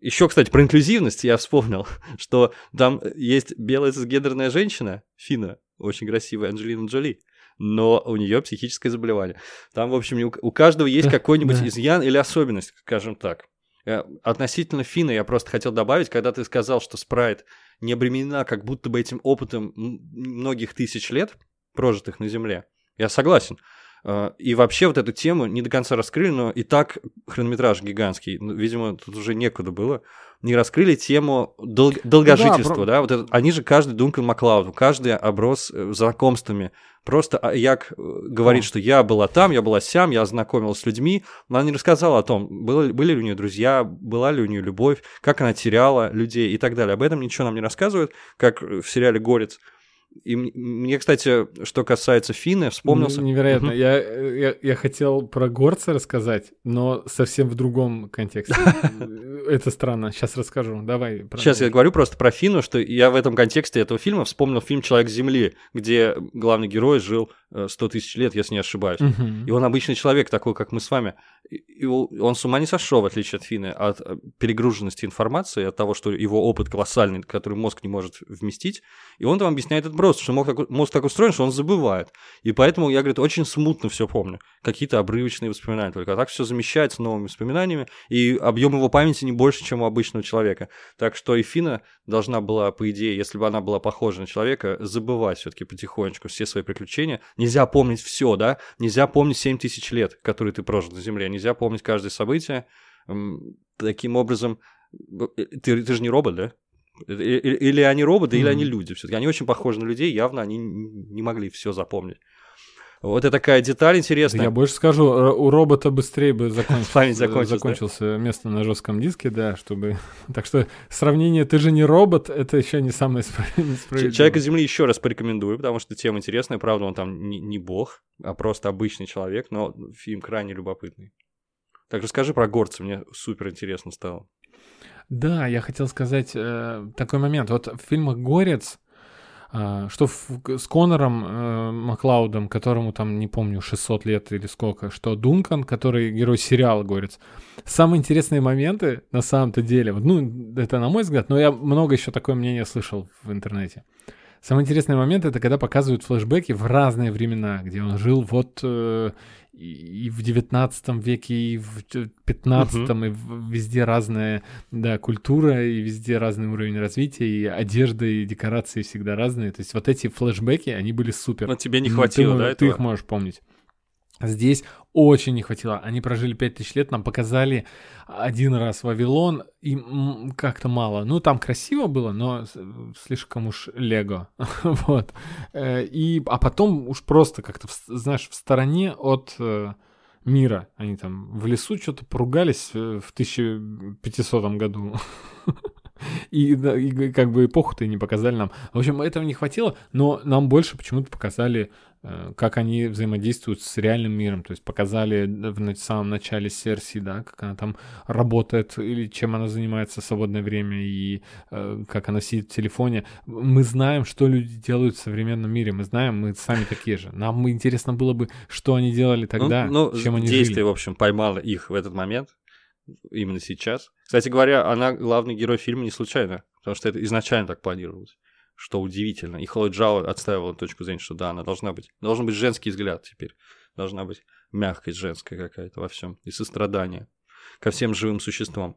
Speaker 2: Еще, кстати, про инклюзивность я вспомнил, что там есть белая цисгендерная женщина, Фина, очень красивая, Анджелина Джоли, но у нее психическое заболевание. Там, в общем, у каждого есть какой-нибудь изъян или особенность, скажем так. Э, относительно Фина я просто хотел добавить, когда ты сказал, что Спрайт не обременена как будто бы этим опытом многих тысяч лет, прожитых на Земле. Я согласен. А, и вообще вот эту тему не до конца раскрыли, но и так хронометраж гигантский. Ну, видимо, тут уже некуда было. Не раскрыли тему дол- долгожительства, да, про... да? Вот это, они же каждый Дункан Маклауд, каждый оброс э, знакомствами. Просто а, Як э, говорит, что я была там, я была сям, я знакомилась с людьми, но она не рассказала о том, было, были ли у нее друзья, была ли у нее любовь, как она теряла людей и так далее. Об этом ничего нам не рассказывают, как в сериале «Горец». И мне, кстати, что касается Фины, вспомнился...
Speaker 1: Невероятно. Я, я, я хотел про горца рассказать, но совсем в другом контексте. Это странно. Сейчас расскажу. Давай.
Speaker 2: Сейчас я говорю просто про Фину, что я в этом контексте этого фильма вспомнил фильм «Человек Земли», где главный герой жил 100 э, тысяч лет, если не ошибаюсь. И он обычный человек, такой, как мы с вами. И он с ума не сошел, в отличие от Фины, от э, перегруженности информации, от того, что его опыт колоссальный, который мозг не может вместить. И он там объясняет это просто, что мозг так, мозг так устроен, что он забывает. И поэтому я, говорит, очень смутно все помню. Какие-то обрывочные воспоминания только. А так все замещается новыми воспоминаниями, и объем его памяти не больше, чем у обычного человека. Так что и Фина должна была, по идее, если бы она была похожа на человека, забывать все-таки потихонечку все свои приключения. Нельзя помнить все, да? Нельзя помнить 7 тысяч лет, которые ты прожил на Земле. Нельзя помнить каждое событие. Таким образом, э, ты, ты же не робот, да? Или, или они роботы, mm-hmm. или они люди. Все-таки они очень похожи на людей, явно они не могли все запомнить. Вот это такая деталь интересная.
Speaker 1: Я больше скажу, у робота быстрее бы закончился, Память закончился, закончился да? место на жестком диске, да, чтобы... Так что сравнение «ты же не робот» — это еще не самое справедливое.
Speaker 2: «Человека Земли» еще раз порекомендую, потому что тема интересная, правда, он там не, не бог, а просто обычный человек, но фильм крайне любопытный. Так расскажи про горца, мне супер интересно стало.
Speaker 1: Да, я хотел сказать э, такой момент. Вот в фильмах «Горец» э, что в, с Конором э, Маклаудом, которому там, не помню, 600 лет или сколько, что Дункан, который герой сериала «Горец». Самые интересные моменты, на самом-то деле, ну, это на мой взгляд, но я много еще такое мнение слышал в интернете. Самый интересный момент это когда показывают флешбеки в разные времена, где он жил вот э, и в 19 веке, и в 15, угу. и везде разная да, культура, и везде разный уровень развития, и одежда, и декорации всегда разные. То есть вот эти флешбеки, они были супер.
Speaker 2: Но тебе не хватило,
Speaker 1: ты,
Speaker 2: да,
Speaker 1: Ты
Speaker 2: этого?
Speaker 1: их можешь помнить. Здесь очень не хватило. Они прожили 5000 лет, нам показали один раз Вавилон, и как-то мало. Ну, там красиво было, но слишком уж лего. вот. Э, и, а потом уж просто как-то, знаешь, в стороне от э, мира. Они там в лесу что-то поругались э, в 1500 году. И, и как бы эпоху-то не показали нам. В общем, этого не хватило, но нам больше почему-то показали, как они взаимодействуют с реальным миром. То есть показали в самом начале серии, да, как она там работает, или чем она занимается в свободное время, и э, как она сидит в телефоне. Мы знаем, что люди делают в современном мире. Мы знаем, мы сами такие же. Нам интересно было бы, что они делали ну, тогда,
Speaker 2: ну, ну,
Speaker 1: чем они
Speaker 2: действие,
Speaker 1: жили.
Speaker 2: в общем, поймало их в этот момент именно сейчас. Кстати говоря, она главный герой фильма не случайно, потому что это изначально так планировалось. Что удивительно. И Хлоя Джао отстаивала точку зрения, что да, она должна быть. Должен быть женский взгляд теперь. Должна быть мягкость женская какая-то во всем. И сострадание ко всем живым существам.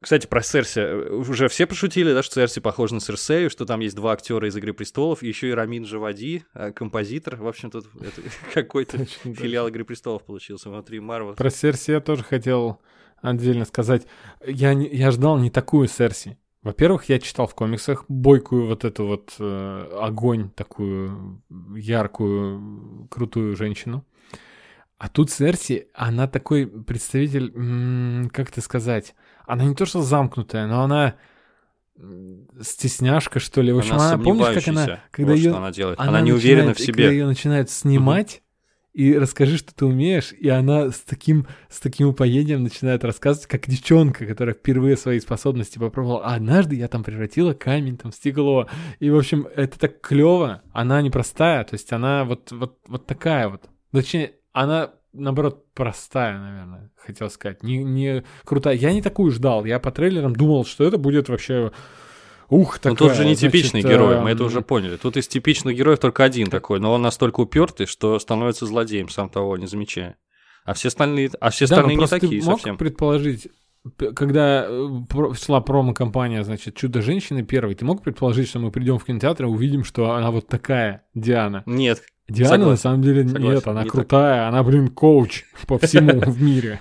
Speaker 2: Кстати, про Серси. Уже все пошутили, да, что Серси похожа на Серсею, что там есть два актера из «Игры престолов», и еще и Рамин Джавади, э, композитор. В общем, тут какой-то филиал «Игры престолов» получился внутри Марвел.
Speaker 1: Про Серси я тоже хотел отдельно сказать. Я, не, я ждал не такую Серси. Во-первых, я читал в комиксах бойкую вот эту вот э, огонь, такую яркую, крутую женщину. А тут Серси, она такой представитель, как это сказать, она не то что замкнутая, но она стесняшка, что ли. В общем, она, она помнишь, как она, когда
Speaker 2: вот
Speaker 1: ее,
Speaker 2: она делает. Она, она не уверена в себе. Когда
Speaker 1: ее начинают снимать. И расскажи, что ты умеешь, и она с таким, с таким упоением начинает рассказывать, как девчонка, которая впервые свои способности попробовала. А однажды я там превратила камень, там, в стекло. И, в общем, это так клево. Она непростая, то есть она вот, вот, вот такая вот. Точнее, она наоборот, простая, наверное, хотел сказать. Не, не крутая. Я не такую ждал. Я по трейлерам думал, что это будет вообще... Ух, такая,
Speaker 2: Ну тут же не типичный значит, герой, мы это уже поняли. Тут из типичных героев только один такой, но он настолько упертый, что становится злодеем, сам того не замечая. А все остальные, а все
Speaker 1: да,
Speaker 2: остальные не такие
Speaker 1: мог
Speaker 2: совсем.
Speaker 1: предположить, когда э, шла промо-компания, значит, «Чудо-женщины» первой, ты мог предположить, что мы придем в кинотеатр и увидим, что она вот такая, Диана?
Speaker 2: Нет,
Speaker 1: Диана Согласен. на самом деле Согласен. нет, она не крутая, так. она, блин, коуч по всему в мире.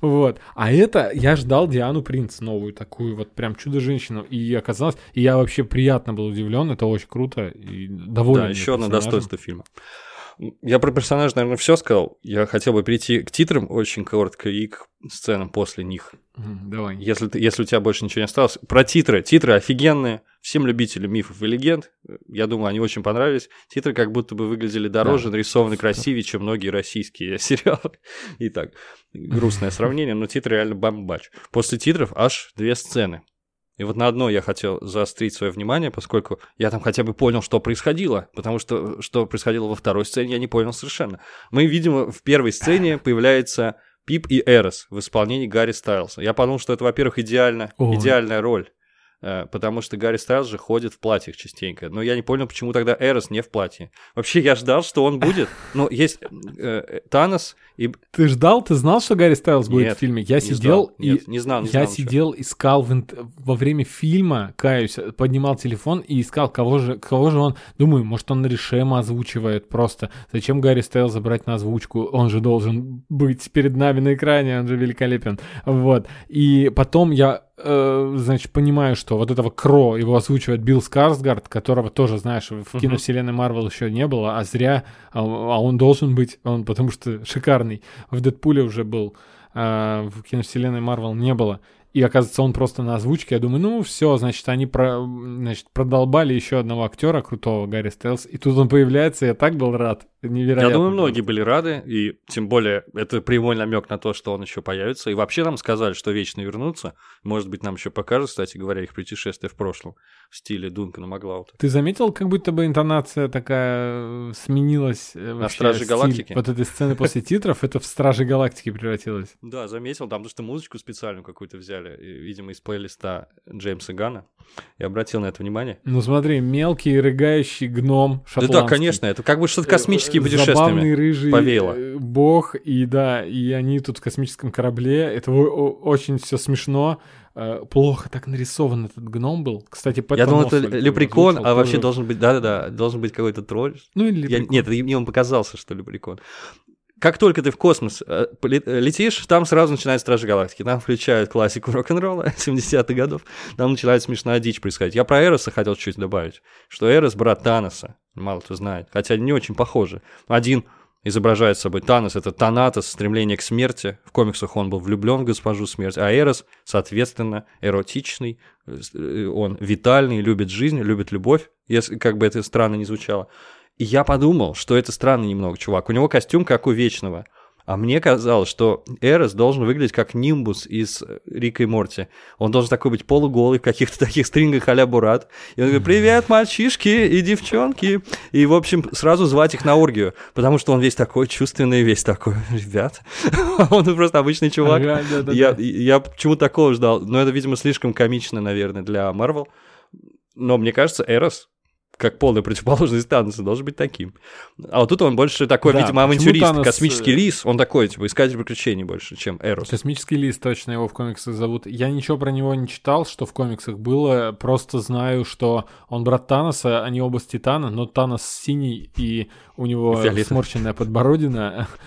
Speaker 1: Вот. А это я ждал Диану Принц новую, такую вот прям чудо-женщину. И оказалось, и я вообще приятно был удивлен, это очень круто и доволен.
Speaker 2: Да, еще одно достоинство фильма. Я про персонажа, наверное, все сказал. Я хотел бы перейти к титрам очень коротко и к сценам после них.
Speaker 1: Давай.
Speaker 2: Если, ты, если у тебя больше ничего не осталось. Про титры. Титры офигенные. Всем любителям мифов и легенд. Я думаю, они очень понравились. Титры как будто бы выглядели дороже, да. нарисованы красивее, чем многие российские сериалы. Итак, грустное сравнение, но титры реально бомбач. После титров аж две сцены. И вот на одно я хотел заострить свое внимание, поскольку я там хотя бы понял, что происходило, потому что что происходило во второй сцене, я не понял совершенно. Мы видим, в первой сцене появляется Пип и Эрос в исполнении Гарри Стайлса. Я подумал, что это, во-первых, идеально, идеальная роль потому что Гарри Стайлз же ходит в платьях частенько. Но я не понял, почему тогда Эрос не в платье. Вообще, я ждал, что он будет. Но есть э, Танос и...
Speaker 1: Ты ждал? Ты знал, что Гарри Стайлз будет Нет, в фильме? Я сидел
Speaker 2: ждал.
Speaker 1: и...
Speaker 2: Нет, не знал, не
Speaker 1: Я
Speaker 2: знал
Speaker 1: сидел,
Speaker 2: ничего.
Speaker 1: искал в во время фильма, каюсь, поднимал телефон и искал, кого же, кого же он... Думаю, может, он Решема озвучивает просто. Зачем Гарри Стайлз забрать на озвучку? Он же должен быть перед нами на экране, он же великолепен. Вот. И потом я э, значит, понимаю, что вот этого Кро его озвучивает Билл Скарсгард, которого тоже, знаешь, в uh-huh. киновселенной Марвел еще не было, а зря, а, а он должен быть, он потому что шикарный. В Дэдпуле уже был, а в киновселенной Марвел не было. И оказывается, он просто на озвучке. Я думаю, ну все, значит, они про, значит, продолбали еще одного актера крутого, Гарри Стелс. И тут он появляется, я так был рад. Невероятно.
Speaker 2: Я думаю, многие были рады, и тем более это прямой намек на то, что он еще появится. И вообще нам сказали, что вечно вернутся. Может быть, нам еще покажут, кстати говоря, их путешествие в прошлом в стиле Дункана Маглаута.
Speaker 1: Ты заметил, как будто бы интонация такая э, сменилась?
Speaker 2: Э, на Страже Галактики?
Speaker 1: Вот этой сцены после титров, это в Страже Галактики превратилось.
Speaker 2: Да, заметил, там потому что музычку специальную какую-то взяли вначале, видимо, из плейлиста Джеймса Гана. Я обратил на это внимание.
Speaker 1: Ну смотри, мелкий рыгающий гном шотландский.
Speaker 2: Да, да, конечно, это как бы что-то космические путешествия.
Speaker 1: Забавный рыжий
Speaker 2: повеяло.
Speaker 1: э, бог, и да, и они тут в космическом корабле. Это очень все смешно. Э, Плохо так нарисован этот гном был. Кстати, Пэт
Speaker 2: Я думал, это лепрекон,
Speaker 1: озвучил
Speaker 2: а вообще должен быть, да-да-да, должен быть какой-то тролль.
Speaker 1: Ну или
Speaker 2: Я- нет, мне он показался, что лепрекон. Как только ты в космос э, э, летишь, там сразу начинает Стражи Галактики. Там включают классику рок-н-ролла 70-х годов. Там начинает смешная дичь происходить. Я про Эроса хотел чуть добавить, что Эрос брат Таноса. Мало кто знает. Хотя не очень похожи. Один изображает собой Танос, это Танатос, стремление к смерти. В комиксах он был влюблен в госпожу смерть, а Эрос, соответственно, эротичный, э, он витальный, любит жизнь, любит любовь, если как бы это странно не звучало. И я подумал, что это странно немного, чувак. У него костюм как у Вечного. А мне казалось, что Эрос должен выглядеть как Нимбус из э, Рика и Морти. Он должен такой быть полуголый, в каких-то таких стрингах а-ля Бурат. И он говорит, привет, мальчишки и девчонки. И, в общем, сразу звать их на оргию, потому что он весь такой чувственный, весь такой, ребят. Он просто обычный чувак.
Speaker 1: Ага, да-да-да.
Speaker 2: Я, я почему такого ждал? Но это, видимо, слишком комично, наверное, для Марвел. Но мне кажется, Эрос, как полная противоположность Таноса, должен быть таким. А вот тут он больше такой,
Speaker 1: Да,
Speaker 2: видимо, авантюрист,
Speaker 1: Танос,
Speaker 2: космический
Speaker 1: э,
Speaker 2: лис. Он такой, типа, искатель приключений больше, чем Эрос.
Speaker 1: Космический лист, точно его в комиксах зовут. Я ничего про него не читал, что в комиксах было. Просто знаю, что он брат Таноса, они оба с Титана, но Танос синий, и у него
Speaker 2: Фиолетовый.
Speaker 1: сморщенная подбородина.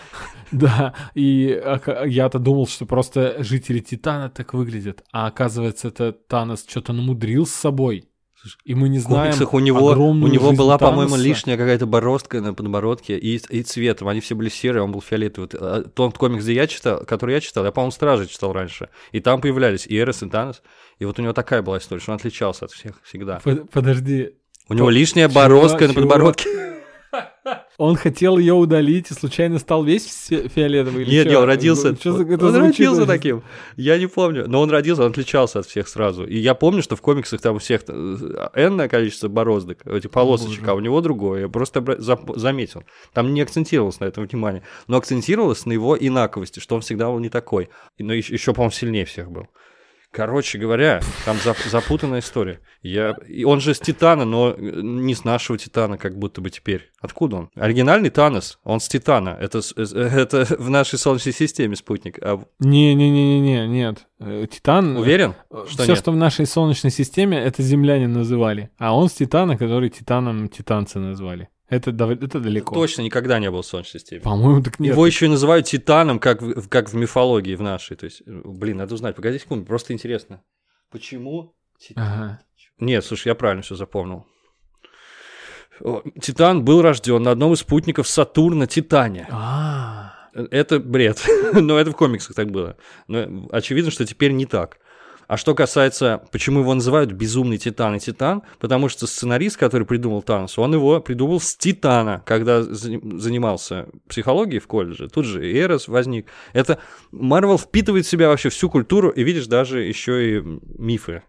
Speaker 1: Да, и я-то думал, что просто жители Титана так выглядят. А оказывается, это Танос что-то намудрил с собой. И мы не
Speaker 2: В
Speaker 1: знаем
Speaker 2: комиксах у него, у него была, по-моему, лишняя какая-то бороздка на подбородке и, и цветом. Они все были серые, он был фиолетовый. Вот, а, Тот комикс, где я читал, который я читал, я, по-моему, Стражи читал раньше. И там появлялись и Эрос, и Танос. И вот у него такая была история, что он отличался от всех всегда.
Speaker 1: Под- Подожди,
Speaker 2: У него лишняя
Speaker 1: чего-
Speaker 2: бороздка на
Speaker 1: чего? Он хотел ее удалить и случайно стал весь фи- фиолетовый?
Speaker 2: Нет, нет, он родился.
Speaker 1: Чё за- это
Speaker 2: он
Speaker 1: звучит
Speaker 2: родился таким. Я не помню. Но он родился, он отличался от всех сразу. И я помню, что в комиксах там у всех э, энное количество бороздок, этих полосочек,
Speaker 1: боже.
Speaker 2: а у него другое. Я просто обра- зап- заметил. Там не акцентировалось на этом внимание, но акцентировалось на его инаковости, что он всегда был не такой. Но еще, по-моему, сильнее всех был. Короче говоря, там зап- запутанная история. Я... и он же с Титана, но э, не с нашего Титана, как будто бы теперь. Откуда он? Оригинальный Танос, он с Титана. Это, с- э, это в нашей Солнечной системе спутник. А
Speaker 1: Не-не-не-не, нет. Э, Титан...
Speaker 2: уверен, что
Speaker 1: Все,
Speaker 2: нет?
Speaker 1: что в нашей Солнечной системе, это земляне называли. А он с Титана, который Титаном титанцы назвали. Это, это далеко.
Speaker 2: Точно никогда не был в Солнечной системе.
Speaker 1: По-моему, так нет.
Speaker 2: Его еще и называют Титаном, как в, как в мифологии в нашей. То есть, э, блин, надо узнать. Погоди секунду, просто интересно. Почему Титан?
Speaker 1: Ага.
Speaker 2: Нет, слушай, я правильно все запомнил. Титан был рожден на одном из спутников Сатурна Титане.
Speaker 1: А,
Speaker 2: Это бред. Но это в комиксах так было. Но очевидно, что теперь не так. А что касается, почему его называют безумный Титан и Титан, потому что сценарист, который придумал Танос, он его придумал с Титана, когда за- занимался психологией в колледже. Тут же Эрос возник. Это Марвел впитывает в себя вообще всю культуру, и видишь, даже еще и мифы.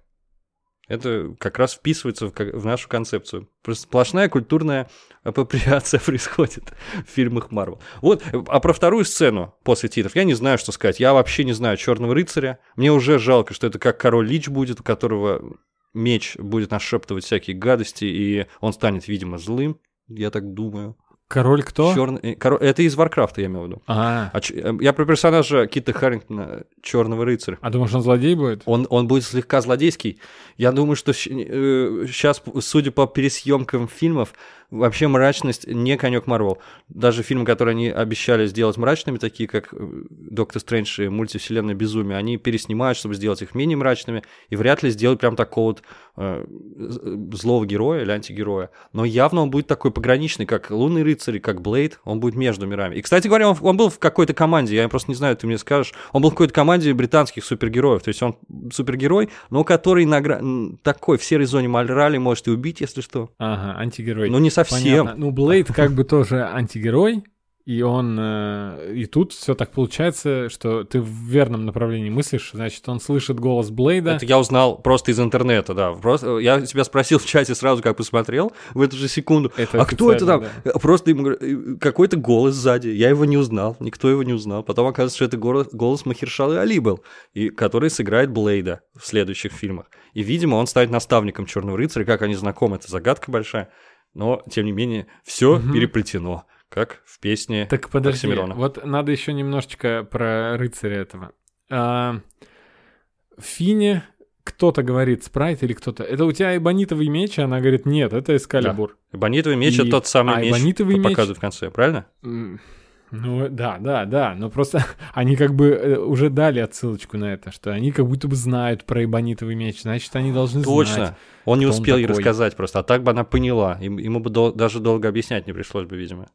Speaker 2: Это как раз вписывается в, в нашу концепцию. Просто сплошная культурная апроприация происходит в фильмах Марвел. Вот, а про вторую сцену после титров я не знаю, что сказать. Я вообще не знаю Черного рыцаря. Мне уже жалко, что это как король Лич будет, у которого меч будет нашептывать всякие гадости, и он станет, видимо, злым. Я так думаю.
Speaker 1: Король кто?
Speaker 2: Чёрный- коро- Это из Варкрафта, я имею в виду.
Speaker 1: А,
Speaker 2: А ч- э, Я про персонажа Кита Харрингтона, Черного рыцаря.
Speaker 1: а думаешь, он злодей будет?
Speaker 2: Он, он будет слегка злодейский. Я думаю, что сейчас, судя по пересъемкам фильмов, вообще мрачность не конек Марвел. Даже фильмы, которые они обещали сделать мрачными, такие как э, Доктор Стрэндж и мультивселенная Безумие, они переснимают, чтобы сделать их менее мрачными, и вряд ли сделать прям такого вот э, з- злого героя или антигероя. Но явно он будет такой пограничный, как Лунный рыцарь, как Блейд, он будет между мирами. И, кстати говоря, он, он был в какой-то команде, я просто не знаю, ты мне скажешь, он был в какой-то команде британских супергероев, то есть он супергерой, но который на гра- такой в серой зоне Мальрали может и убить, если что.
Speaker 1: Ага, антигерой.
Speaker 2: Ну, не совсем.
Speaker 1: Понятно. Ну, Блейд как бы тоже антигерой, И он... э, И тут все так получается, что ты в верном направлении мыслишь. Значит, он слышит голос Блейда.
Speaker 2: Это я узнал просто из интернета, да. Просто я тебя спросил в чате сразу, как посмотрел, в эту же секунду.
Speaker 1: Это
Speaker 2: а кто это там?
Speaker 1: официально,
Speaker 2: Просто ему какой-то голос сзади. Я его не узнал, никто его не узнал. Потом оказывается, что это голос, голос Махершалы Али был, и, который сыграет Блейда в следующих фильмах. И, видимо, он станет наставником Черного рыцаря. Как они знакомы, это загадка большая. Но, тем не менее, все
Speaker 1: Мгм.
Speaker 2: переплетено, как в песне
Speaker 1: Так подожди,
Speaker 2: Оксимирона.
Speaker 1: вот надо еще немножечко про рыцаря этого. А, в Фине кто-то говорит спрайт или кто-то. Это у тебя эбонитовый меч, а она говорит, нет, это эскалибур.
Speaker 2: Эбонитовый меч
Speaker 1: И-
Speaker 2: это тот самый
Speaker 1: а
Speaker 2: меч,
Speaker 1: эбонитовый меч-
Speaker 2: показывают в конце, правильно?
Speaker 1: Ну, да, да, да, но просто они как бы э, уже дали отсылочку на это, что они как будто бы знают про эбонитовый меч, значит, они должны
Speaker 2: Точно.
Speaker 1: знать.
Speaker 2: Он не
Speaker 1: кто он
Speaker 2: успел ей
Speaker 1: такой.
Speaker 2: рассказать просто, а так бы она поняла. Ему бы дол- даже долго объяснять не пришлось бы, видимо.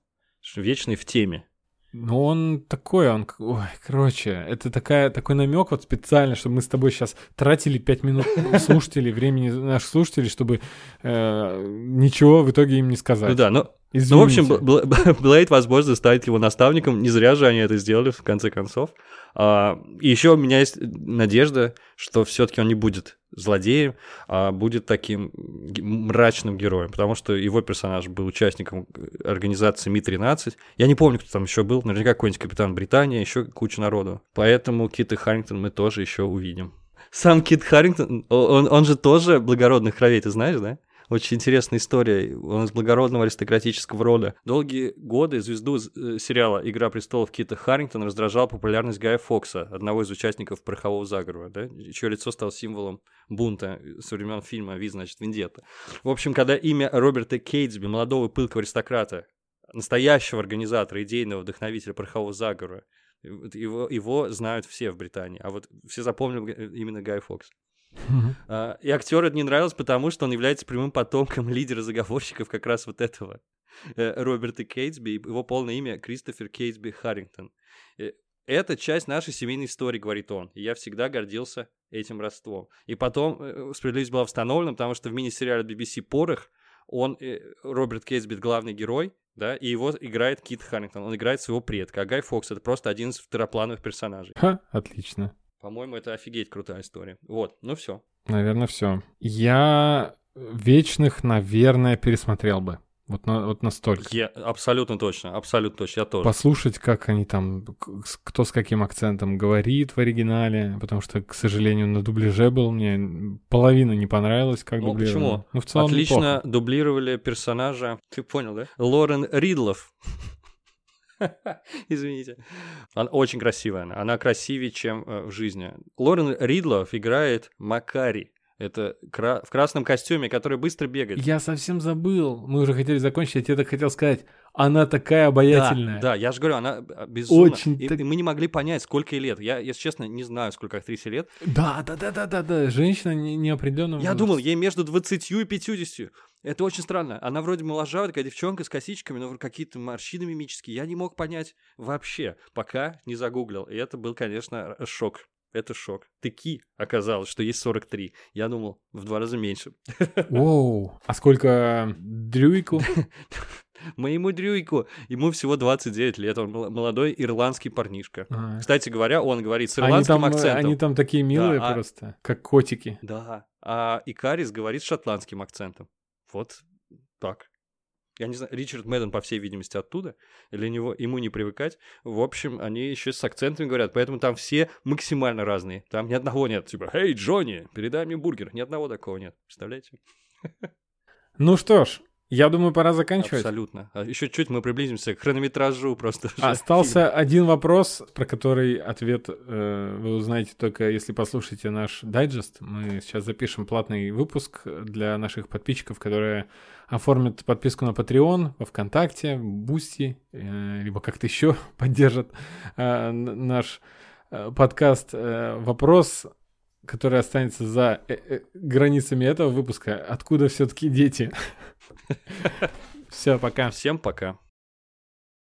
Speaker 2: Вечный в теме.
Speaker 1: Но он такой, он... Ой, короче, это такая, такой намек вот специально, чтобы мы с тобой сейчас тратили 5 минут слушателей, времени наших слушателей, чтобы э, ничего в итоге им не сказать.
Speaker 2: Ну да, но
Speaker 1: Извините.
Speaker 2: Ну, в общем, Бл- Бл- Блейд, возможно, станет его наставником. Не зря же они это сделали, в конце концов. А, и еще у меня есть надежда, что все-таки он не будет злодеем, а будет таким мрачным героем, потому что его персонаж был участником э, организации Ми-13. Я не помню, кто там еще был, наверняка какой-нибудь капитан Британии, еще куча народу. Поэтому Кита Харрингтон мы тоже еще увидим. Сам Кит Харрингтон, он, он же тоже благородных кровей, ты знаешь, да? Очень интересная история. Он из благородного аристократического рода. Долгие годы звезду э, сериала «Игра престолов» Кита Харрингтон раздражал популярность Гая Фокса, одного из участников «Порохового заговора», да? чье лицо стало символом бунта со времен фильма «Ви, значит, Вендетта». В общем, когда имя Роберта Кейтсби, молодого пылкого аристократа, настоящего организатора, идейного вдохновителя «Порохового заговора», вот его, его знают все в Британии, а вот все запомнили э, именно Гай Фокс. А, И актеру это не нравилось, потому что он является прямым потомком лидера заговорщиков как раз вот этого э, Роберта Кейтсби. Его полное имя Кристофер Кейтсби Харрингтон. Э, Это часть нашей семейной истории, говорит он. И я всегда гордился этим родством. И потом э, справедливость была восстановлена, потому что в мини-сериале BBC «Порох» он, Роберт Кейтсби, главный герой, да, и его играет Кит Харрингтон. Он играет своего предка, а Гай Фокс — это просто один из второплановых персонажей.
Speaker 1: Ха, отлично.
Speaker 2: По-моему, это офигеть крутая история. Вот, ну все.
Speaker 1: Наверное, все. Я вечных, наверное, пересмотрел бы. Вот, на, вот настолько.
Speaker 2: Я абсолютно точно, абсолютно точно, я тоже.
Speaker 1: Послушать, как они там, кто с каким акцентом говорит в оригинале, потому что, к сожалению, на дубляже был, мне половина не понравилась, как
Speaker 2: Ну,
Speaker 1: дублировано.
Speaker 2: почему?
Speaker 1: Ну, в целом
Speaker 2: Отлично
Speaker 1: неплохо.
Speaker 2: дублировали персонажа, ты понял, да? Лорен Ридлов. Извините. Она очень красивая. Она, красивее, чем э, в жизни. Лорен Ридлов играет Макари. Это кра- в красном костюме, который быстро бегает.
Speaker 1: Я совсем забыл. Мы уже хотели закончить, я тебе так хотел сказать. Она такая обаятельная.
Speaker 2: Да, да, я же говорю, она э, безумно.
Speaker 1: Очень
Speaker 2: И,
Speaker 1: так-
Speaker 2: и мы не могли понять, сколько ей лет. Я, если честно, не знаю, сколько актрисе лет.
Speaker 1: Да, да, да, да, да, да. Женщина не- неопределенного
Speaker 2: Я
Speaker 1: возраста.
Speaker 2: думал, ей между 20 и 50. Это очень странно. Она вроде моложавая, такая девчонка с косичками, но какие-то морщины мимические. Я не мог понять вообще, пока не загуглил. И это был, конечно, шок. Это шок. Таки оказалось, что есть 43. Я думал, в два раза меньше.
Speaker 1: Воу. А сколько Дрюйку?
Speaker 2: Моему Дрюйку, ему всего 29 лет. Он мол- молодой ирландский парнишка.
Speaker 1: А.
Speaker 2: Кстати говоря, он говорит с
Speaker 1: Они
Speaker 2: ирландским
Speaker 1: там, э,
Speaker 2: акцентом.
Speaker 1: они там такие милые
Speaker 2: а-
Speaker 1: просто, как котики.
Speaker 2: Да. А Икарис говорит с шотландским акцентом. Вот так. Я не знаю, Ричард Мэдден, по всей видимости, оттуда. Для него ему не привыкать. В общем, они еще с акцентами говорят, поэтому там все максимально разные. Там ни одного нет. Типа, «Эй, Джонни, передай мне бургер». Ни одного такого нет. Представляете?
Speaker 1: Ну что ж, я думаю, пора заканчивать.
Speaker 2: Абсолютно. А еще чуть мы приблизимся к хронометражу просто.
Speaker 1: Остался один вопрос, про который ответ э, вы узнаете только если послушаете наш дайджест. Мы сейчас запишем платный выпуск для наших подписчиков, которые оформят подписку на Patreon, во ВКонтакте, в Бусти, э, либо как-то еще поддержат э, наш э, подкаст. Э, вопрос, который останется за э, э, границами этого выпуска. Откуда все-таки дети? Все, пока.
Speaker 2: Всем пока.